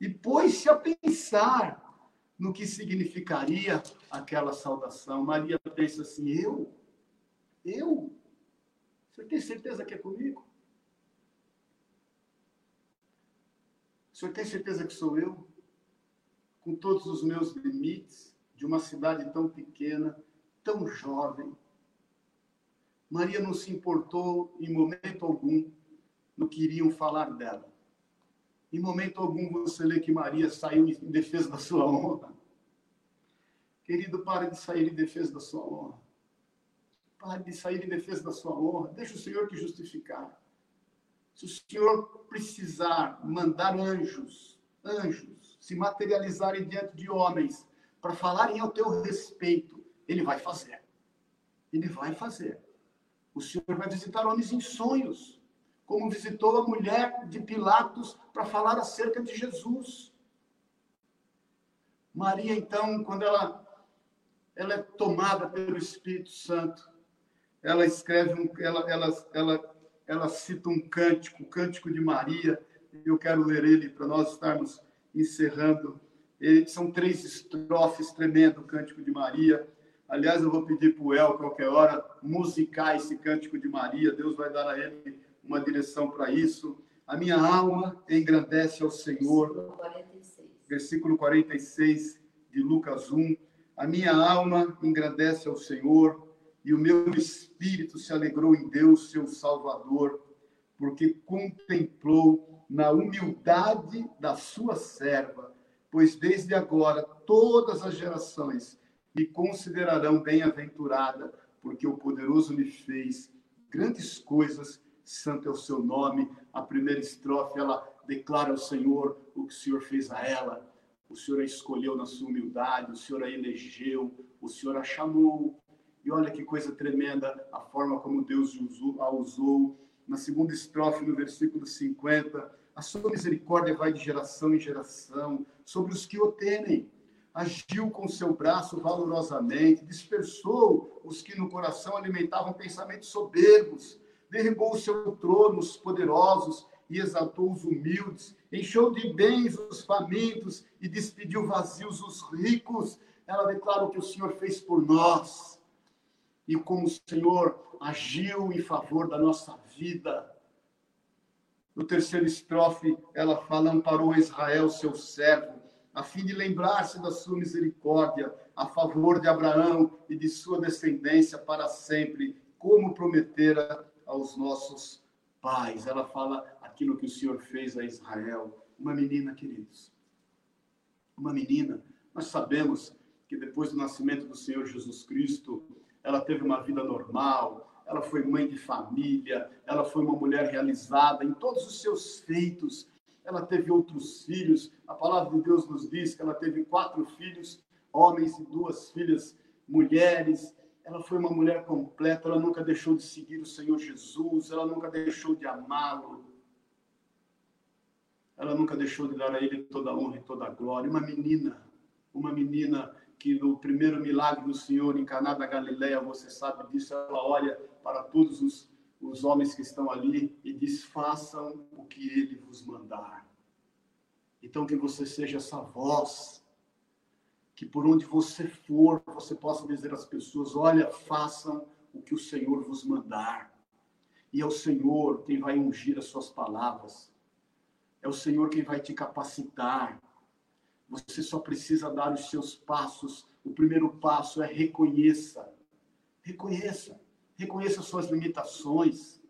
e pôs-se a pensar no que significaria aquela saudação. Maria pensa assim: eu? Eu? Você tem certeza que é comigo? O senhor tem certeza que sou eu? Com todos os meus limites, de uma cidade tão pequena, tão jovem. Maria não se importou em momento algum no que iriam falar dela. Em momento algum você lê que Maria saiu em defesa da sua honra. Querido, pare de sair em defesa da sua honra. Pare de sair em defesa da sua honra. Deixa o Senhor te justificar. Se o Senhor precisar mandar anjos, anjos, se materializarem diante de homens para falarem ao teu respeito, ele vai fazer. Ele vai fazer. O Senhor vai visitar homens em sonhos, como visitou a mulher de Pilatos para falar acerca de Jesus. Maria, então, quando ela, ela é tomada pelo Espírito Santo, ela escreve, um, ela, ela, ela, ela cita um cântico, o cântico de Maria, eu quero ler ele para nós estarmos encerrando. Ele, são três estrofes tremendo, o cântico de Maria. Aliás, eu vou pedir para o El, qualquer hora, musicar esse cântico de Maria. Deus vai dar a ele uma direção para isso. A minha alma engrandece ao Senhor. 46. Versículo 46 de Lucas 1. A minha alma engrandece ao Senhor e o meu espírito se alegrou em Deus, seu Salvador, porque contemplou na humildade da sua serva, pois desde agora todas as gerações me considerarão bem-aventurada, porque o poderoso me fez grandes coisas, santo é o seu nome. A primeira estrofe, ela declara ao Senhor o que o Senhor fez a ela. O Senhor a escolheu na sua humildade, o Senhor a elegeu, o Senhor a chamou. E olha que coisa tremenda a forma como Deus a usou. Na segunda estrofe, no versículo 50, a sua misericórdia vai de geração em geração sobre os que o temem. Agiu com seu braço valorosamente, dispersou os que no coração alimentavam pensamentos soberbos, derribou o seu trono os poderosos e exaltou os humildes, encheu de bens os famintos e despediu vazios os ricos. Ela declara o que o Senhor fez por nós e como o Senhor agiu em favor da nossa vida. No terceiro estrofe, ela fala: amparou Israel, seu servo, a fim de lembrar-se da sua misericórdia a favor de Abraão e de sua descendência para sempre, como prometera aos nossos pais. Ela fala aquilo que o Senhor fez a Israel. Uma menina, queridos. Uma menina. Nós sabemos que depois do nascimento do Senhor Jesus Cristo, ela teve uma vida normal, ela foi mãe de família, ela foi uma mulher realizada em todos os seus feitos. Ela teve outros filhos. A palavra de Deus nos diz que ela teve quatro filhos, homens e duas filhas mulheres. Ela foi uma mulher completa, ela nunca deixou de seguir o Senhor Jesus, ela nunca deixou de amá-lo. Ela nunca deixou de dar a ele toda a honra e toda a glória. Uma menina, uma menina que no primeiro milagre do Senhor em Caná da Galileia, você sabe disso, ela olha para todos os, os homens que estão ali e diz: façam o que ele vos mandar. Então, que você seja essa voz, que por onde você for, você possa dizer às pessoas: olha, façam o que o Senhor vos mandar. E é o Senhor quem vai ungir as suas palavras, é o Senhor quem vai te capacitar. Você só precisa dar os seus passos. O primeiro passo é reconheça. Reconheça. Reconheça suas limitações.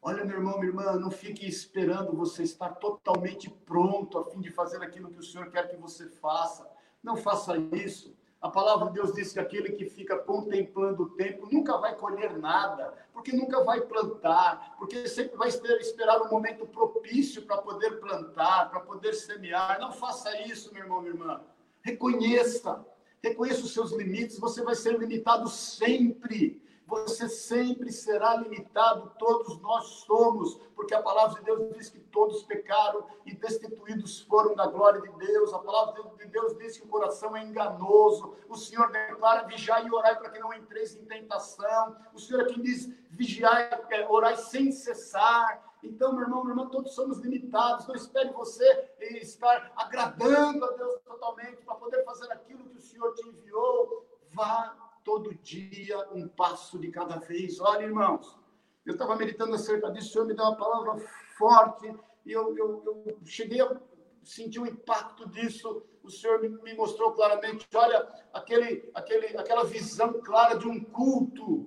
Olha, meu irmão, minha irmã, não fique esperando você estar totalmente pronto a fim de fazer aquilo que o Senhor quer que você faça. Não faça isso. A palavra de Deus diz que aquele que fica contemplando o tempo nunca vai colher nada, porque nunca vai plantar, porque sempre vai esperar um momento propício para poder plantar, para poder semear. Não faça isso, meu irmão, minha irmã. Reconheça, reconheça os seus limites, você vai ser limitado sempre você sempre será limitado, todos nós somos, porque a palavra de Deus diz que todos pecaram e destituídos foram da glória de Deus. A palavra de Deus diz que o coração é enganoso. O Senhor declara: vigiai e orai para que não entreis em tentação. O Senhor aqui diz: vigiai, é, orai sem cessar. Então, meu irmão, meu irmão, todos somos limitados. Não espere você estar agradando a Deus totalmente para poder fazer aquilo que o Senhor te enviou. Vá todo dia, um passo de cada vez. Olha, irmãos, eu estava meditando acerca disso, o Senhor me deu uma palavra forte e eu, eu, eu cheguei a sentir o impacto disso. O Senhor me, me mostrou claramente, olha, aquele, aquele, aquela visão clara de um culto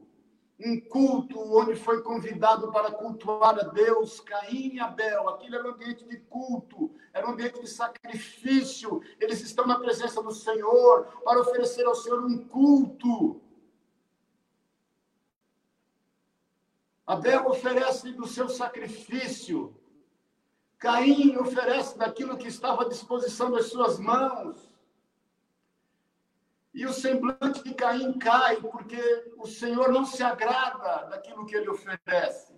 um culto onde foi convidado para cultuar a Deus, Caim e Abel. Aquilo era um ambiente de culto, era um ambiente de sacrifício. Eles estão na presença do Senhor para oferecer ao Senhor um culto. Abel oferece do seu sacrifício. Caim oferece daquilo que estava à disposição das suas mãos. E o semblante de Caim cai, porque o Senhor não se agrada daquilo que ele oferece.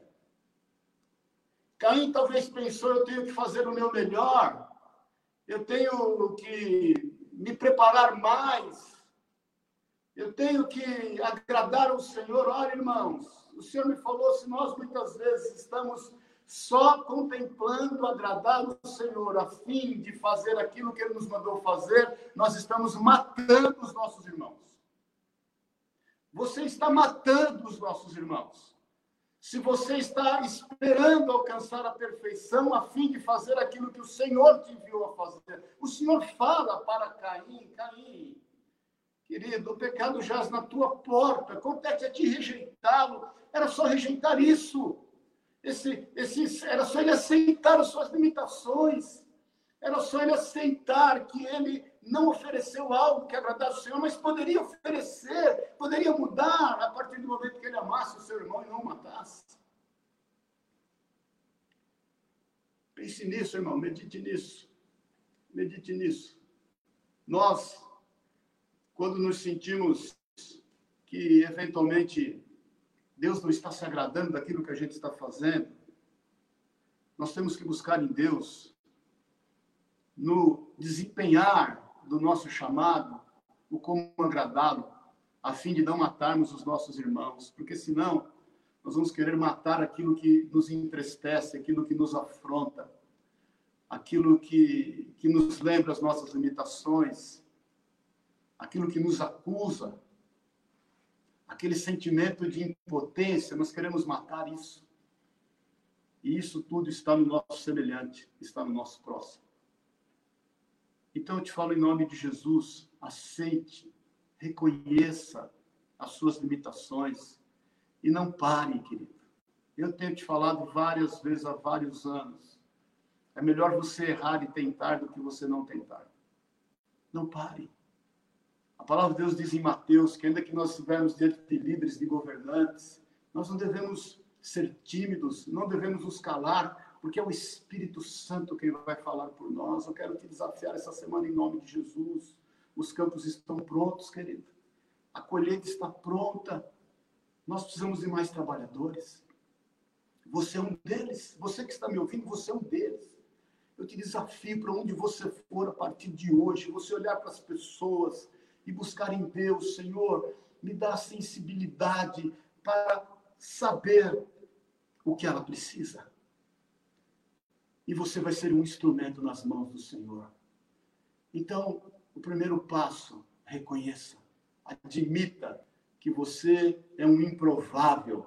Caim talvez pensou: eu tenho que fazer o meu melhor, eu tenho que me preparar mais, eu tenho que agradar ao Senhor. Olha, irmãos, o Senhor me falou: se nós muitas vezes estamos só contemplando agradar o Senhor, a fim de fazer aquilo que Ele nos mandou fazer, nós estamos matando os nossos irmãos. Você está matando os nossos irmãos. Se você está esperando alcançar a perfeição a fim de fazer aquilo que o Senhor te enviou a fazer, o Senhor fala para Caim: Caim, querido, o pecado jaz na tua porta, compete a ti rejeitá-lo. Era só rejeitar isso esse, esse, era só ele aceitar as suas limitações. Era só ele aceitar que ele não ofereceu algo que agradasse o Senhor, mas poderia oferecer, poderia mudar a partir do momento que ele amasse o seu irmão e não o matasse. Pense nisso, irmão, medite nisso. Medite nisso. Nós, quando nos sentimos que eventualmente Deus não está se agradando daquilo que a gente está fazendo, nós temos que buscar em Deus, no desempenhar do nosso chamado, o como agradá-lo, a fim de não matarmos os nossos irmãos, porque senão nós vamos querer matar aquilo que nos entristece, aquilo que nos afronta, aquilo que, que nos lembra as nossas limitações, aquilo que nos acusa, aquele sentimento de impotência, nós queremos matar isso. E isso tudo está no nosso semelhante, está no nosso próximo. Então eu te falo em nome de Jesus, aceite, reconheça as suas limitações e não pare, querido. Eu tenho te falado várias vezes há vários anos. É melhor você errar e tentar do que você não tentar. Não pare. A palavra de Deus diz em Mateus que ainda que nós estivermos diante de líderes, de governantes, nós não devemos ser tímidos, não devemos nos calar, porque é o Espírito Santo quem vai falar por nós. Eu quero te desafiar essa semana em nome de Jesus. Os campos estão prontos, querido. A colheita está pronta. Nós precisamos de mais trabalhadores. Você é um deles. Você que está me ouvindo, você é um deles. Eu te desafio para onde você for a partir de hoje, você olhar para as pessoas e buscar em Deus, Senhor, me dá sensibilidade para saber o que ela precisa e você vai ser um instrumento nas mãos do Senhor. Então, o primeiro passo, reconheça, admita que você é um improvável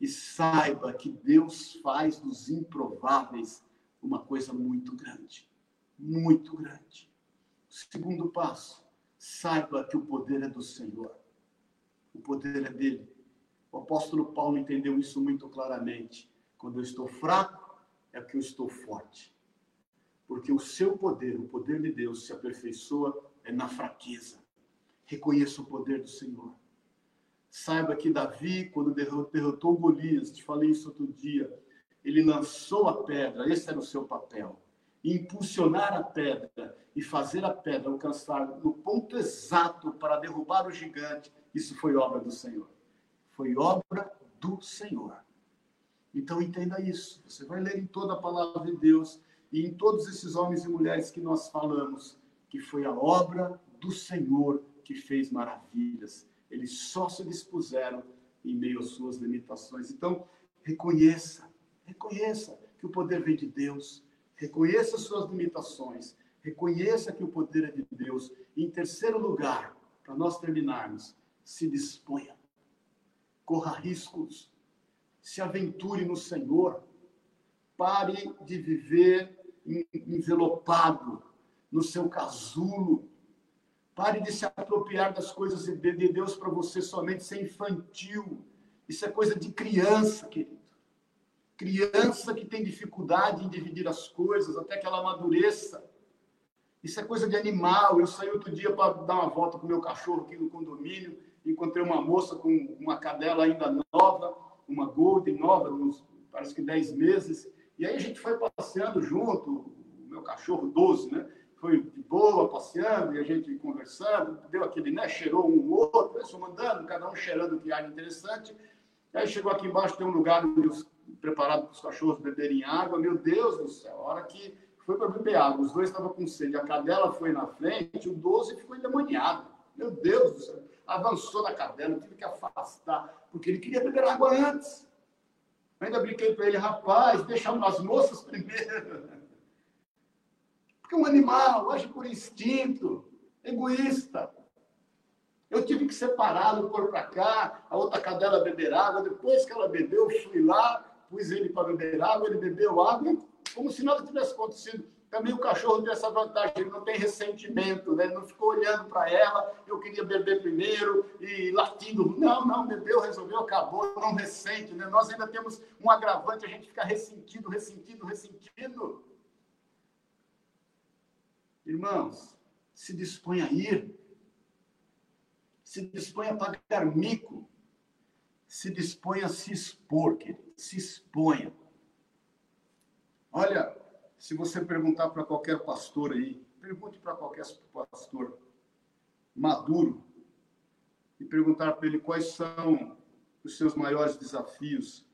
e saiba que Deus faz dos improváveis uma coisa muito grande, muito grande. Segundo passo, saiba que o poder é do Senhor. O poder é dele. O apóstolo Paulo entendeu isso muito claramente. Quando eu estou fraco, é que eu estou forte. Porque o seu poder, o poder de Deus, se aperfeiçoa é na fraqueza. Reconheça o poder do Senhor. Saiba que Davi, quando derrotou Golias, te falei isso outro dia, ele lançou a pedra, esse era o seu papel. Impulsionar a pedra e fazer a pedra alcançar no ponto exato para derrubar o gigante, isso foi obra do Senhor. Foi obra do Senhor. Então entenda isso. Você vai ler em toda a palavra de Deus e em todos esses homens e mulheres que nós falamos, que foi a obra do Senhor que fez maravilhas. Eles só se dispuseram em meio às suas limitações. Então, reconheça, reconheça que o poder vem de Deus, reconheça as suas limitações, reconheça que o poder é de Deus. E, em terceiro lugar, para nós terminarmos, se disponha, corra riscos, se aventure no Senhor. Pare de viver envelopado no seu casulo. Pare de se apropriar das coisas de Deus para você somente ser infantil. Isso é coisa de criança, querido. Criança que tem dificuldade em dividir as coisas até que ela amadureça. Isso é coisa de animal. Eu saí outro dia para dar uma volta com o meu cachorro aqui no condomínio. Encontrei uma moça com uma cadela ainda nova uma Golden nova, uns, parece que 10 meses. E aí a gente foi passeando junto, o meu cachorro 12, né? Foi de boa, passeando, e a gente conversando, deu aquele, né? Cheirou um outro, isso mandando, cada um cheirando que ar interessante. Aí chegou aqui embaixo, tem um lugar preparado para os cachorros beberem água. Meu Deus do céu, a hora que foi para beber água, os dois estavam com sede. A cadela foi na frente, o 12 ficou endemoniado. Meu Deus do céu avançou na cadela, tive que afastar, porque ele queria beber água antes. ainda brinquei para ele, rapaz, deixa as moças primeiro. Porque um animal age por instinto, egoísta. Eu tive que separá-lo, pôr para cá, a outra cadela beber água. Depois que ela bebeu, eu fui lá, pus ele para beber água, ele bebeu água, como se nada tivesse acontecido. Também o cachorro tem essa vantagem, ele não tem ressentimento, né? Não ficou olhando para ela, eu queria beber primeiro e latindo. Não, não, bebeu, resolveu, acabou, não ressente, né? Nós ainda temos um agravante, a gente fica ressentido, ressentido, ressentido. Irmãos, se dispõe a ir. Se dispõe a pagar mico. Se dispõe a se expor, querido. Se exponha. Olha, se você perguntar para qualquer pastor aí, pergunte para qualquer pastor maduro e perguntar para ele quais são os seus maiores desafios,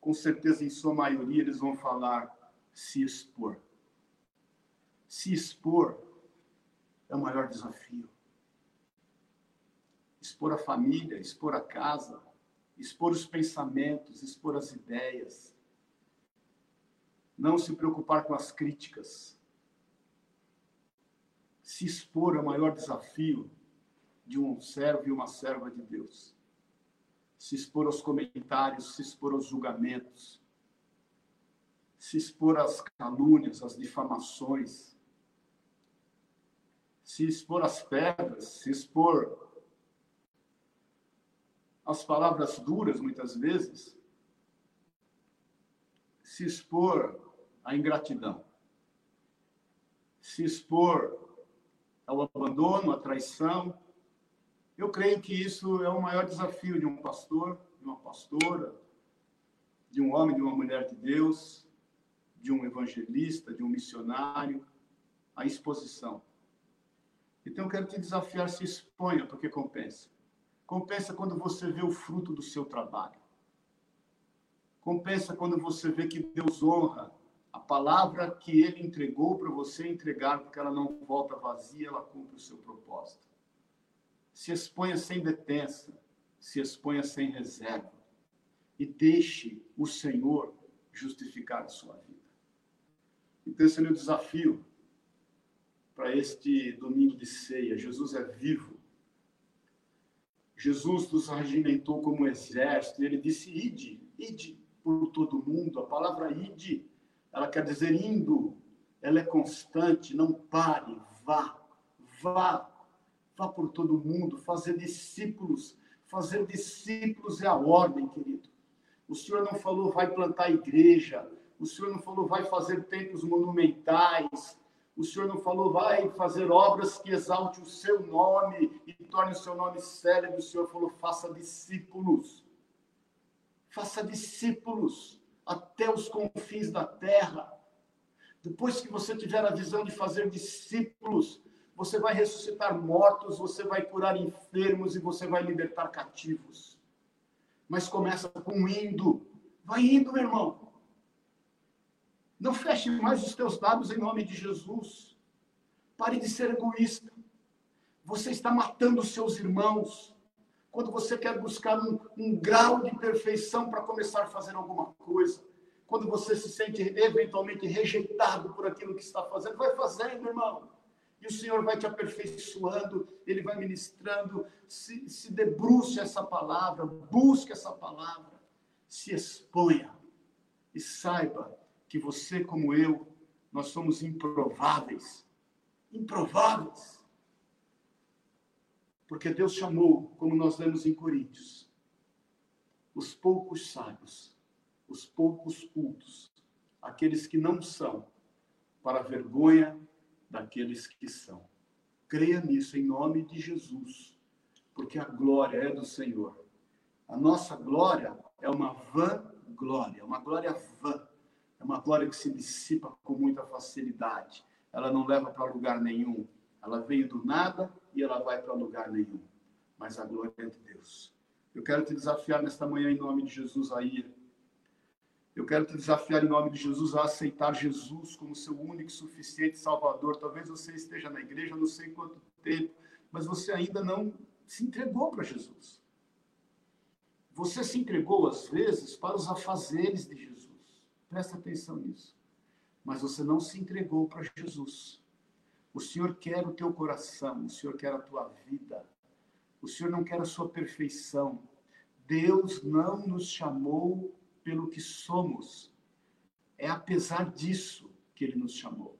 com certeza, em sua maioria, eles vão falar se expor. Se expor é o maior desafio. Expor a família, expor a casa, expor os pensamentos, expor as ideias, não se preocupar com as críticas. Se expor é o maior desafio de um servo e uma serva de Deus. Se expor aos comentários, se expor aos julgamentos, se expor às calúnias, às difamações, se expor às pedras, se expor às palavras duras, muitas vezes, se expor a ingratidão, se expor ao abandono, à traição. Eu creio que isso é o maior desafio de um pastor, de uma pastora, de um homem, de uma mulher de Deus, de um evangelista, de um missionário, a exposição. Então eu quero te desafiar, se exponha, porque compensa. Compensa quando você vê o fruto do seu trabalho. Compensa quando você vê que Deus honra a palavra que ele entregou para você entregar, porque ela não volta vazia, ela cumpre o seu propósito. Se exponha sem detença, se exponha sem reserva e deixe o Senhor justificar a sua vida. Então, esse é o meu desafio para este domingo de ceia. Jesus é vivo. Jesus nos regimentou como exército. Ele disse: ide, ide por todo mundo. A palavra ide ela quer dizer indo, ela é constante, não pare, vá, vá, vá por todo mundo, fazer discípulos. Fazer discípulos é a ordem, querido. O Senhor não falou vai plantar igreja, o Senhor não falou vai fazer templos monumentais, o Senhor não falou vai fazer obras que exalte o seu nome e torne o seu nome célebre. O Senhor falou faça discípulos. Faça discípulos até os confins da terra. Depois que você tiver a visão de fazer discípulos, você vai ressuscitar mortos, você vai curar enfermos e você vai libertar cativos. Mas começa com indo. Vai indo, meu irmão. Não feche mais os teus lábios em nome de Jesus. Pare de ser egoísta. Você está matando os seus irmãos quando você quer buscar um, um grau de perfeição para começar a fazer alguma coisa, quando você se sente eventualmente rejeitado por aquilo que está fazendo, vai fazendo, irmão. E o Senhor vai te aperfeiçoando, Ele vai ministrando. Se, se debruce essa palavra, busque essa palavra, se exponha e saiba que você, como eu, nós somos improváveis. Improváveis. Porque Deus chamou, como nós lemos em Coríntios, os poucos sábios, os poucos cultos, aqueles que não são, para vergonha daqueles que são. Creia nisso em nome de Jesus, porque a glória é do Senhor. A nossa glória é uma vã glória, uma glória vã. É uma glória que se dissipa com muita facilidade. Ela não leva para lugar nenhum. Ela veio do nada e ela vai para lugar nenhum. Mas a glória é de Deus. Eu quero te desafiar nesta manhã, em nome de Jesus, a ir. Eu quero te desafiar, em nome de Jesus, a aceitar Jesus como seu único e suficiente Salvador. Talvez você esteja na igreja, não sei quanto tempo, mas você ainda não se entregou para Jesus. Você se entregou, às vezes, para os afazeres de Jesus. Presta atenção nisso. Mas você não se entregou para Jesus. O Senhor quer o teu coração, o Senhor quer a tua vida. O Senhor não quer a sua perfeição. Deus não nos chamou pelo que somos. É apesar disso que ele nos chamou.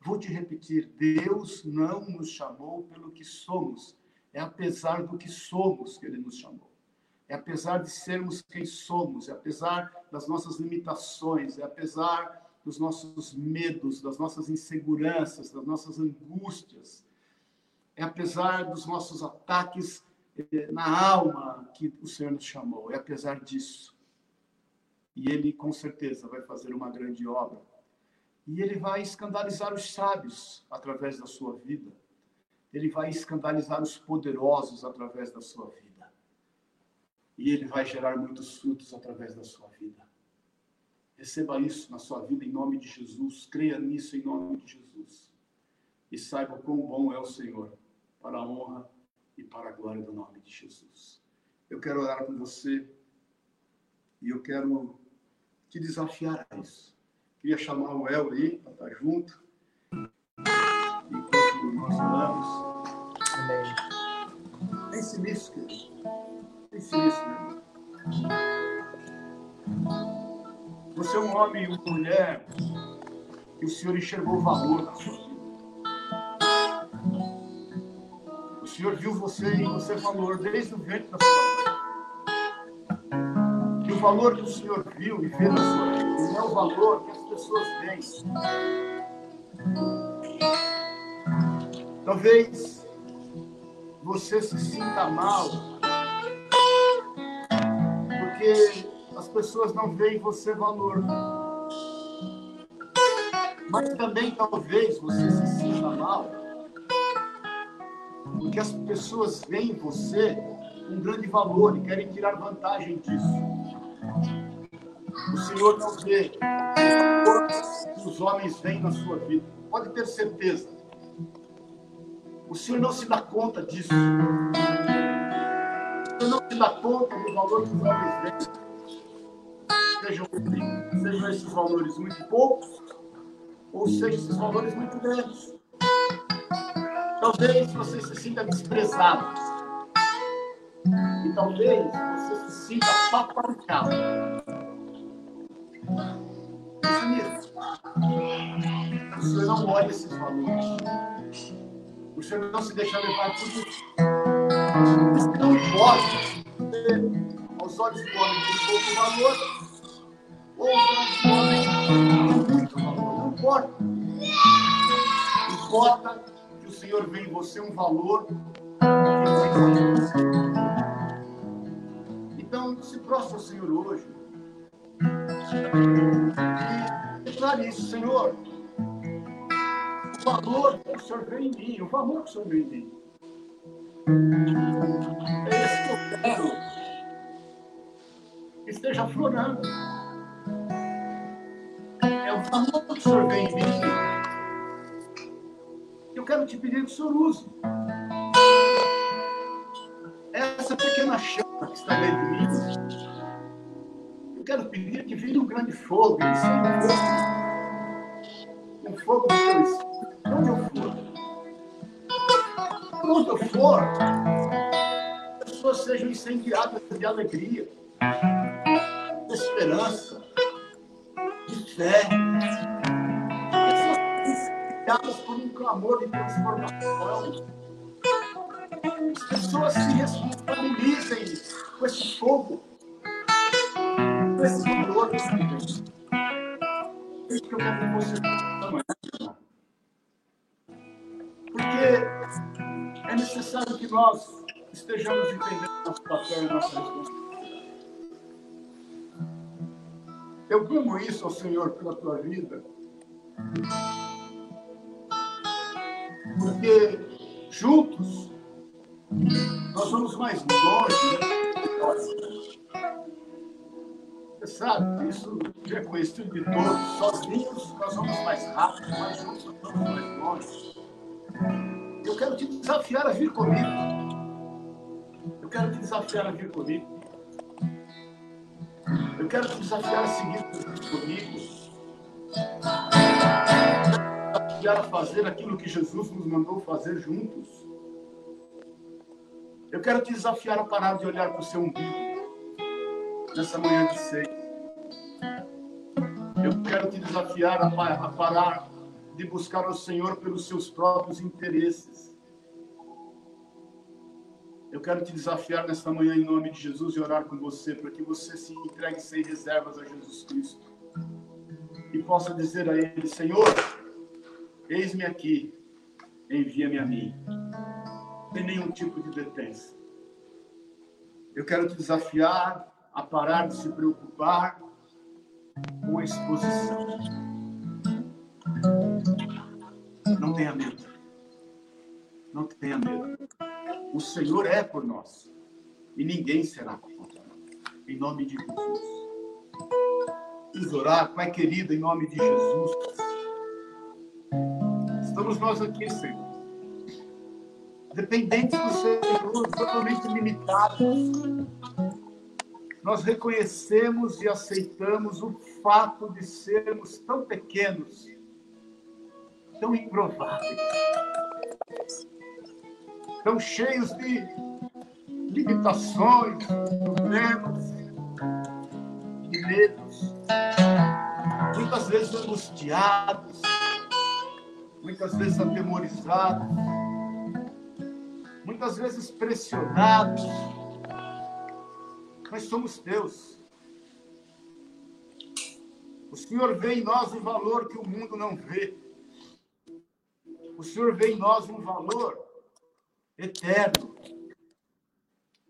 Vou te repetir: Deus não nos chamou pelo que somos, é apesar do que somos que Ele nos chamou. É apesar de sermos quem somos, é apesar das nossas limitações, é apesar dos nossos medos, das nossas inseguranças, das nossas angústias, é apesar dos nossos ataques eh, na alma que o Senhor nos chamou, é apesar disso. E Ele, com certeza, vai fazer uma grande obra. E Ele vai escandalizar os sábios através da sua vida. Ele vai escandalizar os poderosos através da sua vida. E Ele vai gerar muitos frutos através da sua vida. Receba isso na sua vida em nome de Jesus. Creia nisso em nome de Jesus. E saiba quão bom é o Senhor, para a honra e para a glória do nome de Jesus. Eu quero orar com você e eu quero te desafiar a isso. Queria chamar o El aí para estar junto. Enquanto nós oramos. Amém. Pense nisso, querido. Meu irmão. Você é um homem e uma mulher que o Senhor enxergou valor da sua vida. O Senhor viu você e você valor desde o ventre da sua mãe. E o valor que o Senhor viu e vê na sua vida não é o valor que as pessoas veem. Talvez você se sinta mal porque as pessoas não veem você valor. Mas também talvez você se sinta mal, porque as pessoas veem você um grande valor e querem tirar vantagem disso. O Senhor não vê o que os homens veem na sua vida. Pode ter certeza. O Senhor não se dá conta disso. Senhor não se dá conta do valor que homens veem sejam, sejam esses valores muito poucos, ou sejam esses valores muito grandes. Talvez você se sinta desprezado. E talvez você se sinta paparicado. Senhor não olha esses valores. Senhor não se deixa levar por isso. Não importa. Aos olhos do homem tem pouco valor não importa. Importa que o Senhor vê em você um valor. Então, se prostra ao Senhor hoje. E declare isso, Senhor. O valor que o Senhor vê em mim, o valor que o Senhor vê em mim. Esteja florando é o valor que o Senhor vem em mim. Eu quero te pedir que o Senhor use. Essa pequena chama que está dentro de mim. Eu quero pedir que venha um grande fogo, um fogo do teu onde eu eu for, as pessoas sejam incendiadas de alegria, de esperança, fé. Pessoas inspiradas por um clamor de transformação. As pessoas se responsabilizem com esse fogo, com esse valor que. Isso que eu quero você necessário que nós estejamos entendendo nosso papel e nossa responsabilidade. Eu clamo isso ao Senhor pela tua vida. Porque juntos nós vamos mais longe. Você sabe, isso já é conhecido de todos. Sozinhos nós vamos mais rápido, mas juntos nós vamos mais longe. Eu quero te desafiar a vir comigo. Eu quero te desafiar a vir comigo. Eu quero te desafiar a seguir comigo. Desafiar a fazer aquilo que Jesus nos mandou fazer juntos. Eu quero te desafiar a parar de olhar para o seu umbigo nessa manhã de seis. Eu quero te desafiar a, parar de buscar ao Senhor pelos seus próprios interesses. Eu quero te desafiar nesta manhã em nome de Jesus e orar com você para que você se entregue sem reservas a Jesus Cristo e possa dizer a Ele: Senhor, eis-me aqui, envia-me a mim. Sem nenhum tipo de detenção. Eu quero te desafiar a parar de se preocupar com a exposição. Não tenha medo. Não tenha medo. O Senhor é por nós e ninguém será contra nós. Em nome de Jesus. Vamos orar, Pai querido, em nome de Jesus. Estamos nós aqui, Senhor. Dependentes do Senhor, totalmente limitados nós reconhecemos e aceitamos o fato de sermos tão pequenos, tão improváveis, tão cheios de limitações, problemas, de medos, muitas vezes angustiados, muitas vezes atemorizados, muitas vezes pressionados nós somos teus. O Senhor vê em nós um valor que o mundo não vê. O Senhor vê em nós um valor eterno.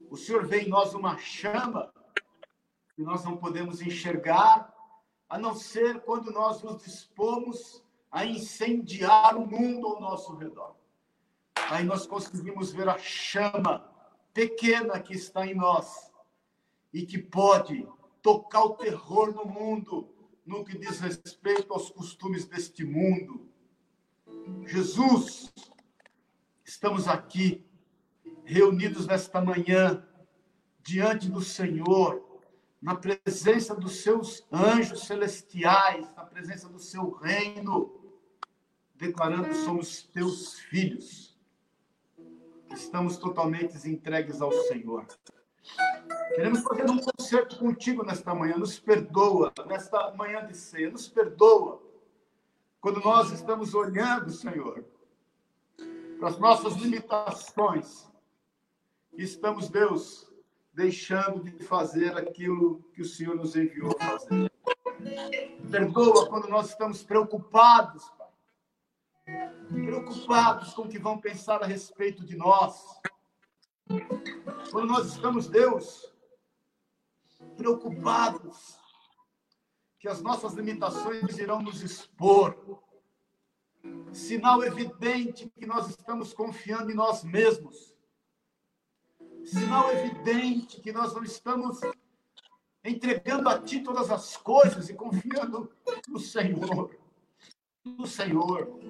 O Senhor vê em nós uma chama que nós não podemos enxergar, a não ser quando nós nos dispomos a incendiar o mundo ao nosso redor. Aí nós conseguimos ver a chama pequena que está em nós e que pode tocar o terror no mundo no que diz respeito aos costumes deste mundo. Jesus, estamos aqui reunidos nesta manhã diante do Senhor, na presença dos seus anjos celestiais, na presença do seu reino, declarando somos teus filhos. Estamos totalmente entregues ao Senhor. Queremos fazer um concerto contigo nesta manhã. Nos perdoa, nesta manhã de ceia. Nos perdoa. Quando nós estamos olhando, Senhor, para as nossas limitações, estamos, Deus, deixando de fazer aquilo que o Senhor nos enviou a fazer. Perdoa quando nós estamos preocupados, Pai. Preocupados com o que vão pensar a respeito de nós quando nós estamos, Deus, preocupados que as nossas limitações irão nos expor, sinal evidente que nós estamos confiando em nós mesmos, sinal evidente que nós não estamos entregando a Ti todas as coisas e confiando no Senhor, no Senhor,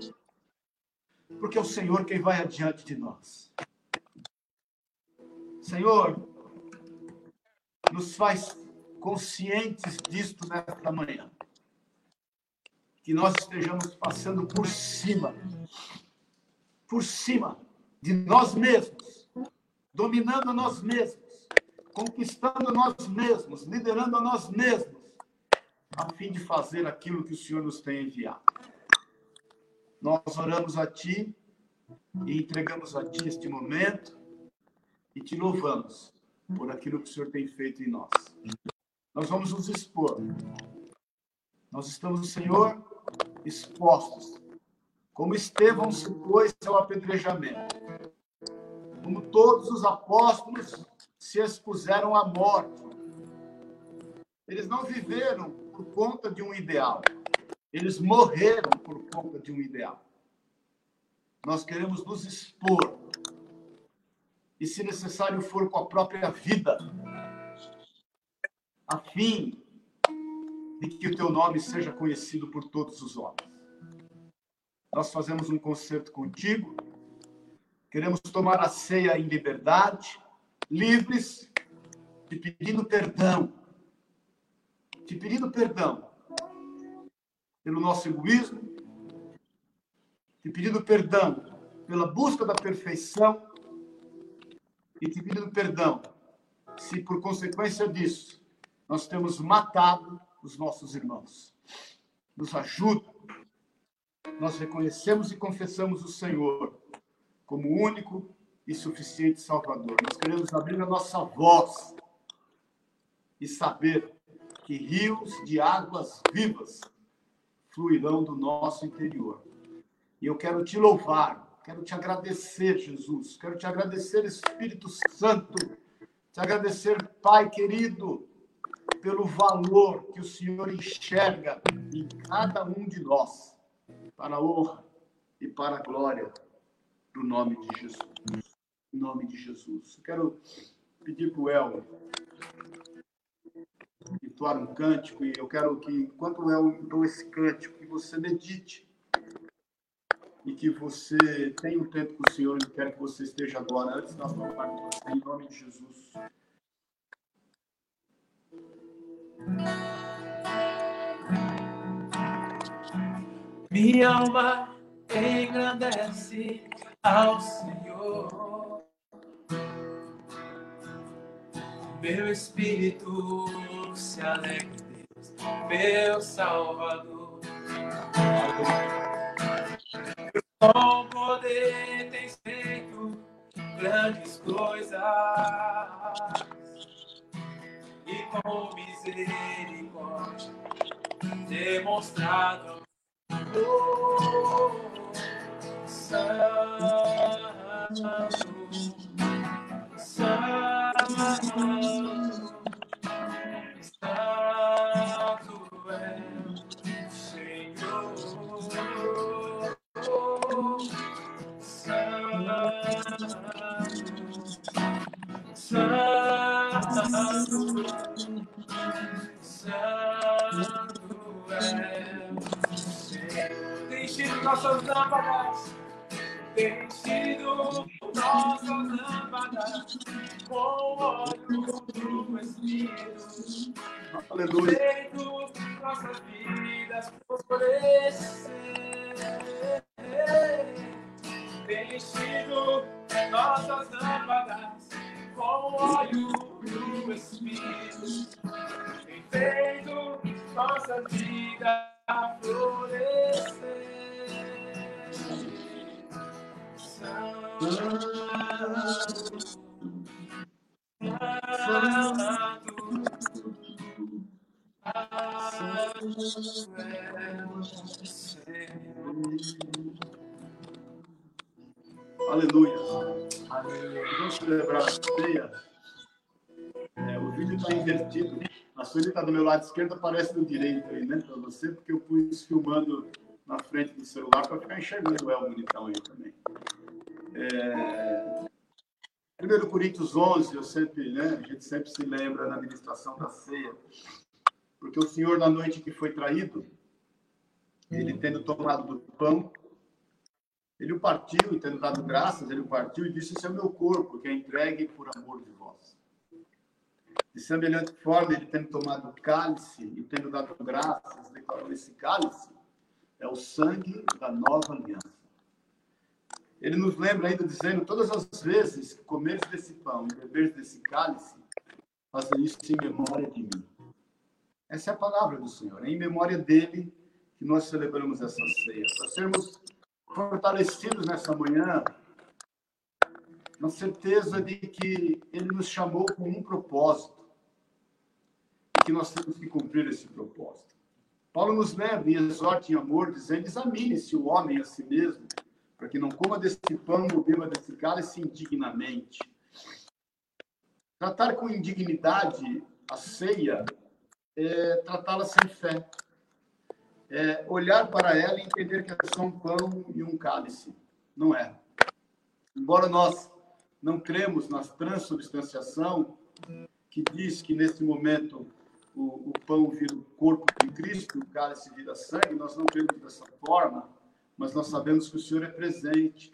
porque é o Senhor quem vai adiante de nós. Senhor, nos faz conscientes disto nesta manhã. Que nós estejamos passando por cima, por cima de nós mesmos, dominando nós mesmos, conquistando nós mesmos, liderando a nós mesmos, a fim de fazer aquilo que o Senhor nos tem enviado. Nós oramos a Ti e entregamos a Ti este momento e te louvamos por aquilo que o Senhor tem feito em nós. Nós vamos nos expor. Nós estamos, Senhor, expostos. Como Estevão se pôs ao apedrejamento. Como todos os apóstolos se expuseram à morte. Eles não viveram por conta de um ideal. Eles morreram por conta de um ideal. Nós queremos nos expor e, se necessário for, com a própria vida, a fim de que o teu nome seja conhecido por todos os homens. Nós fazemos um concerto contigo, queremos tomar a ceia em liberdade, livres, te pedindo perdão, te pedindo perdão pelo nosso egoísmo, te pedindo perdão pela busca da perfeição e te pedindo perdão se, por consequência disso, nós temos matado os nossos irmãos. Nos ajuda, nós reconhecemos e confessamos o Senhor como único e suficiente Salvador. Nós queremos abrir a nossa voz e saber que rios de águas vivas fluirão do nosso interior. E eu quero te louvar, quero te agradecer, Jesus, quero te agradecer, Espírito Santo, te agradecer, Pai querido, pelo valor que o Senhor enxerga em cada um de nós, para a honra e para a glória do nome de Jesus. Em nome de Jesus. Eu quero pedir para o Elmer entoar um cântico, e eu quero que, enquanto o Elmer entoa esse cântico, que você medite e que você tenha um tempo com o Senhor, eu quero que você esteja agora, antes da nós falarmos em nome de Jesus. Minha alma engrandece ao Senhor. Meu espírito se alegra em Deus, meu Salvador. Com poder tens feito grandes coisas com misericórdia demonstrado. Oh, Santo, Santo, Santo é Senhor. Santo, Santo, nossas lâmpadas, tem enchido nossas lâmpadas com óleo do Espírito. Aleluia. Feito nossas vidas florescer. Tem enchido nossas lâmpadas com óleo do Espírito. Tem feito nossa vida florescer. Senhor. Aleluia. Vamos celebrar a ceia. É, o vídeo está invertido. A Sueli está do meu lado esquerdo, aparece do direito aí, né, para você, porque eu pus filmando na frente do celular para ficar enxergando o El bonitão aí também. É... 1 Coríntios 11, eu sempre, né, a gente sempre se lembra na administração da ceia, porque o Senhor, na noite que foi traído, ele tendo tomado do pão, ele o partiu, e tendo dado graças, ele o partiu e disse: Esse é o meu corpo, que é entregue por amor de vós. De semelhante forma, ele tendo tomado o cálice e tendo dado graças, declarou: Esse cálice é o sangue da nova aliança. Ele nos lembra ainda dizendo: Todas as vezes que comeres desse pão e beberes desse cálice, faça isso em memória de mim. Essa é a palavra do Senhor. É em memória dele que nós celebramos essa ceia. Para sermos fortalecidos nessa manhã, na certeza de que Ele nos chamou com um propósito e que nós temos que cumprir esse propósito. Paulo nos leva e exorta em amor, dizendo: examine-se o homem a si mesmo, para que não coma desse pão ou beba desse cálice indignamente. Tratar com indignidade a ceia é tratá-la sem fé é, olhar para ela e entender que é só um pão e um cálice. Não é. Embora nós não cremos na transubstanciação, que diz que nesse momento o, o pão vira o corpo de Cristo, o cálice vira sangue, nós não cremos dessa forma, mas nós sabemos que o Senhor é presente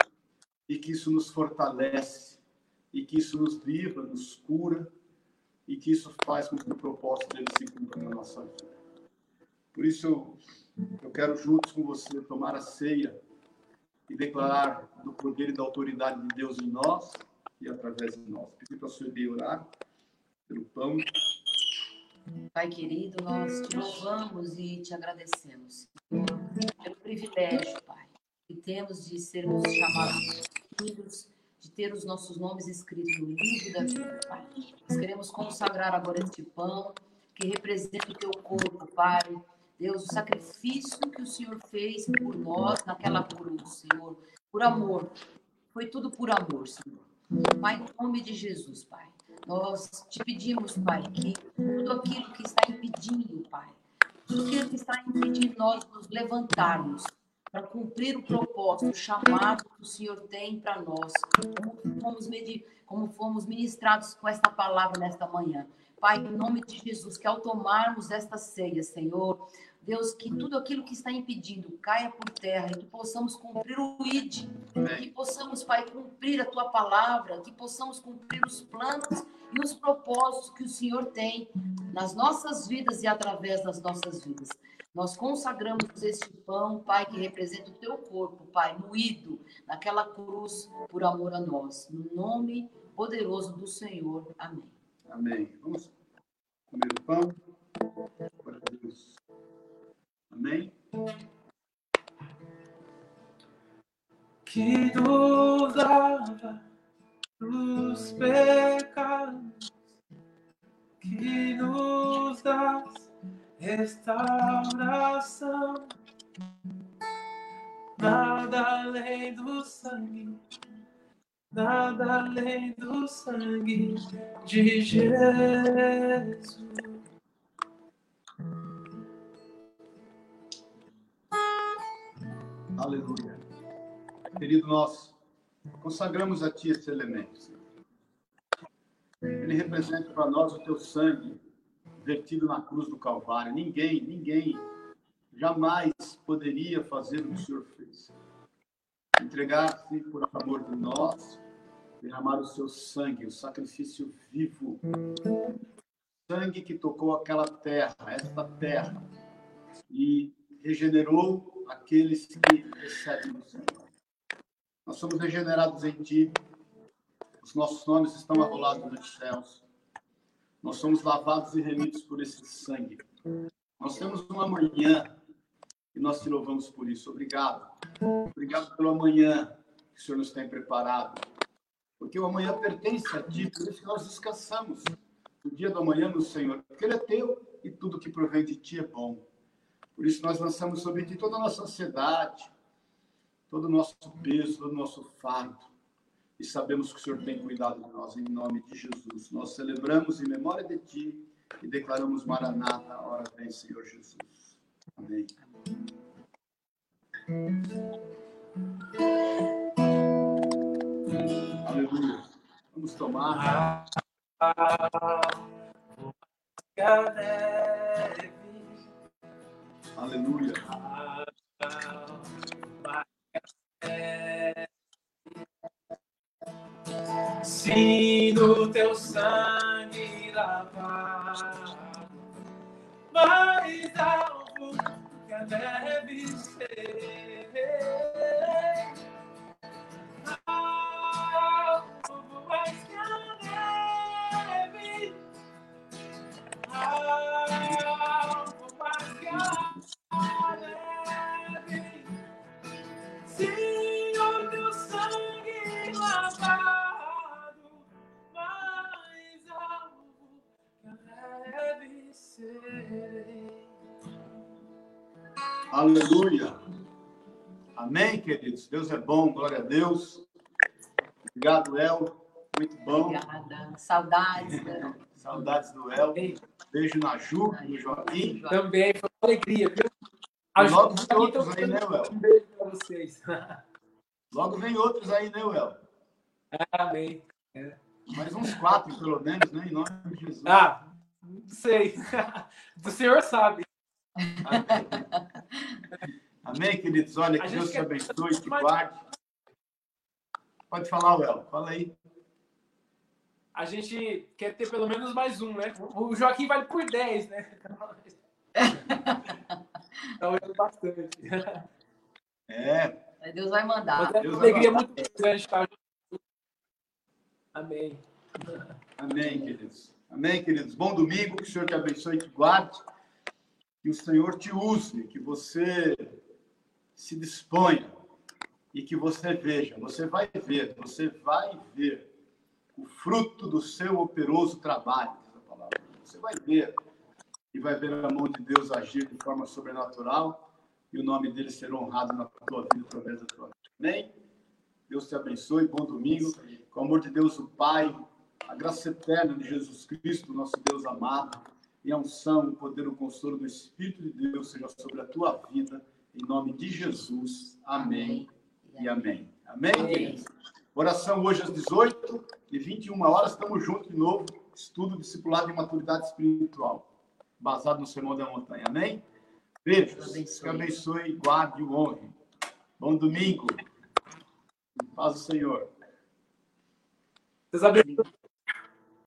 e que isso nos fortalece e que isso nos livra, nos cura e que isso faz com que o propósito dele se cumpra na nossa vida. Por isso, eu quero, juntos com você, tomar a ceia e declarar do poder e da autoridade de Deus em nós e através de nós. Pedir para a senhora orar pelo pão. Pai querido, nós te louvamos e te agradecemos. Senhor pelo privilégio, que temos de sermos chamados filhos, de ter os nossos nomes escritos no livro da vida, Pai. Nós queremos consagrar agora este pão, que representa o teu corpo, Pai. Deus, o sacrifício que o Senhor fez por nós naquela cruz, Senhor, por amor. Foi tudo por amor, Senhor. Pai, em nome de Jesus, Pai. Nós te pedimos, Pai, que tudo aquilo que está impedindo, Pai, tudo aquilo que está impedindo nós nos levantarmos para cumprir o propósito, o chamado que o Senhor tem para nós, como fomos, como fomos ministrados com esta palavra nesta manhã. Pai, em nome de Jesus, que ao tomarmos esta ceia, Senhor, Deus, que tudo aquilo que está impedindo caia por terra e que possamos cumprir o ID, que possamos, Pai, cumprir a tua palavra, que possamos cumprir os planos e os propósitos que o Senhor tem nas nossas vidas e através das nossas vidas. Nós consagramos este pão, Pai, que representa o teu corpo, Pai, moído naquela cruz por amor a nós. No nome poderoso do Senhor. Amém. Amém. Vamos comer o pão. Glória a Deus. Amém. que nos lava dos pecados, que nos dá restauração. Nada além do sangue, nada além do sangue de Jesus. Aleluia. Querido nosso, consagramos a Ti esse elemento. Ele representa para nós o Teu sangue vertido na cruz do Calvário. Ninguém, ninguém jamais poderia fazer o que o Senhor fez. Entregar-se por amor de nós, derramar o Seu sangue, o sacrifício vivo. Sangue que tocou aquela terra, esta terra, e regenerou aqueles que recebem do Senhor. Nós somos regenerados em Ti, os nossos nomes estão arrolados nos céus, nós somos lavados e remidos por esse sangue. Nós temos uma manhã e nós te louvamos por isso. Obrigado. Obrigado pelo amanhã que o Senhor nos tem preparado. Porque o amanhã pertence a Ti, por isso que nós descansamos. O dia do amanhã no Senhor, porque Ele é Teu e tudo que provém de Ti é bom. Por isso nós lançamos sobre ti toda a nossa ansiedade, todo o nosso peso, todo o nosso fardo. E sabemos que o Senhor tem cuidado de nós, em nome de Jesus. Nós celebramos em memória de ti e declaramos Maranata, a hora vem, Senhor Jesus. Amém. Aleluia. Vamos tomar. Aleluia. Se teu sangue lavado, mais alvo que a neve ser. Alvo mais que a neve. Alvo Aleluia. Amém, queridos. Deus é bom, glória a Deus. Obrigado, El. Muito bom. Obrigada. Saudades. né? Saudades do El. Beijo na Ju, no Joaquim. Também, foi uma alegria, viu? E logo vem outros então, aí, né, El? Um beijo para vocês. Logo vem outros aí, né, El? Amém. Mais uns quatro, pelo menos, né? Em nome de Jesus. Ah, não sei. Do senhor sabe. Amém, queridos? Olha, que Deus te abençoe, te guarde. Pode falar, El. Fala aí. A gente quer ter pelo menos mais um, né? O Joaquim vale por 10, né? Então é bastante. É, Mas Deus vai mandar. Mas é Deus uma alegria muito grande estar junto. Amém. amém, queridos. Amém, queridos. Bom domingo, que o Senhor te abençoe e te guarde. Que o Senhor te use, que você se disponha e que você veja, você vai ver, você vai ver o fruto do seu operoso trabalho, diz a palavra. Você vai ver e vai ver a mão de Deus agir de forma sobrenatural e o nome dele ser honrado na tua vida através da tua vida. Amém? Deus te abençoe, bom domingo. Com o amor de Deus, o Pai, a graça eterna de Jesus Cristo, nosso Deus amado, e a unção, o poder, o consolo do Espírito de Deus seja sobre a tua vida, em nome de Jesus. Amém, e amém. Amém, queridos? Oração hoje às 18 e 21 horas, estamos juntos de novo, estudo discipulado de maturidade espiritual, baseado no Sermão da Montanha. Amém? Beijos. Que abençoe, guarde e honre. Bom domingo. Paz do Senhor. Deus abençoe.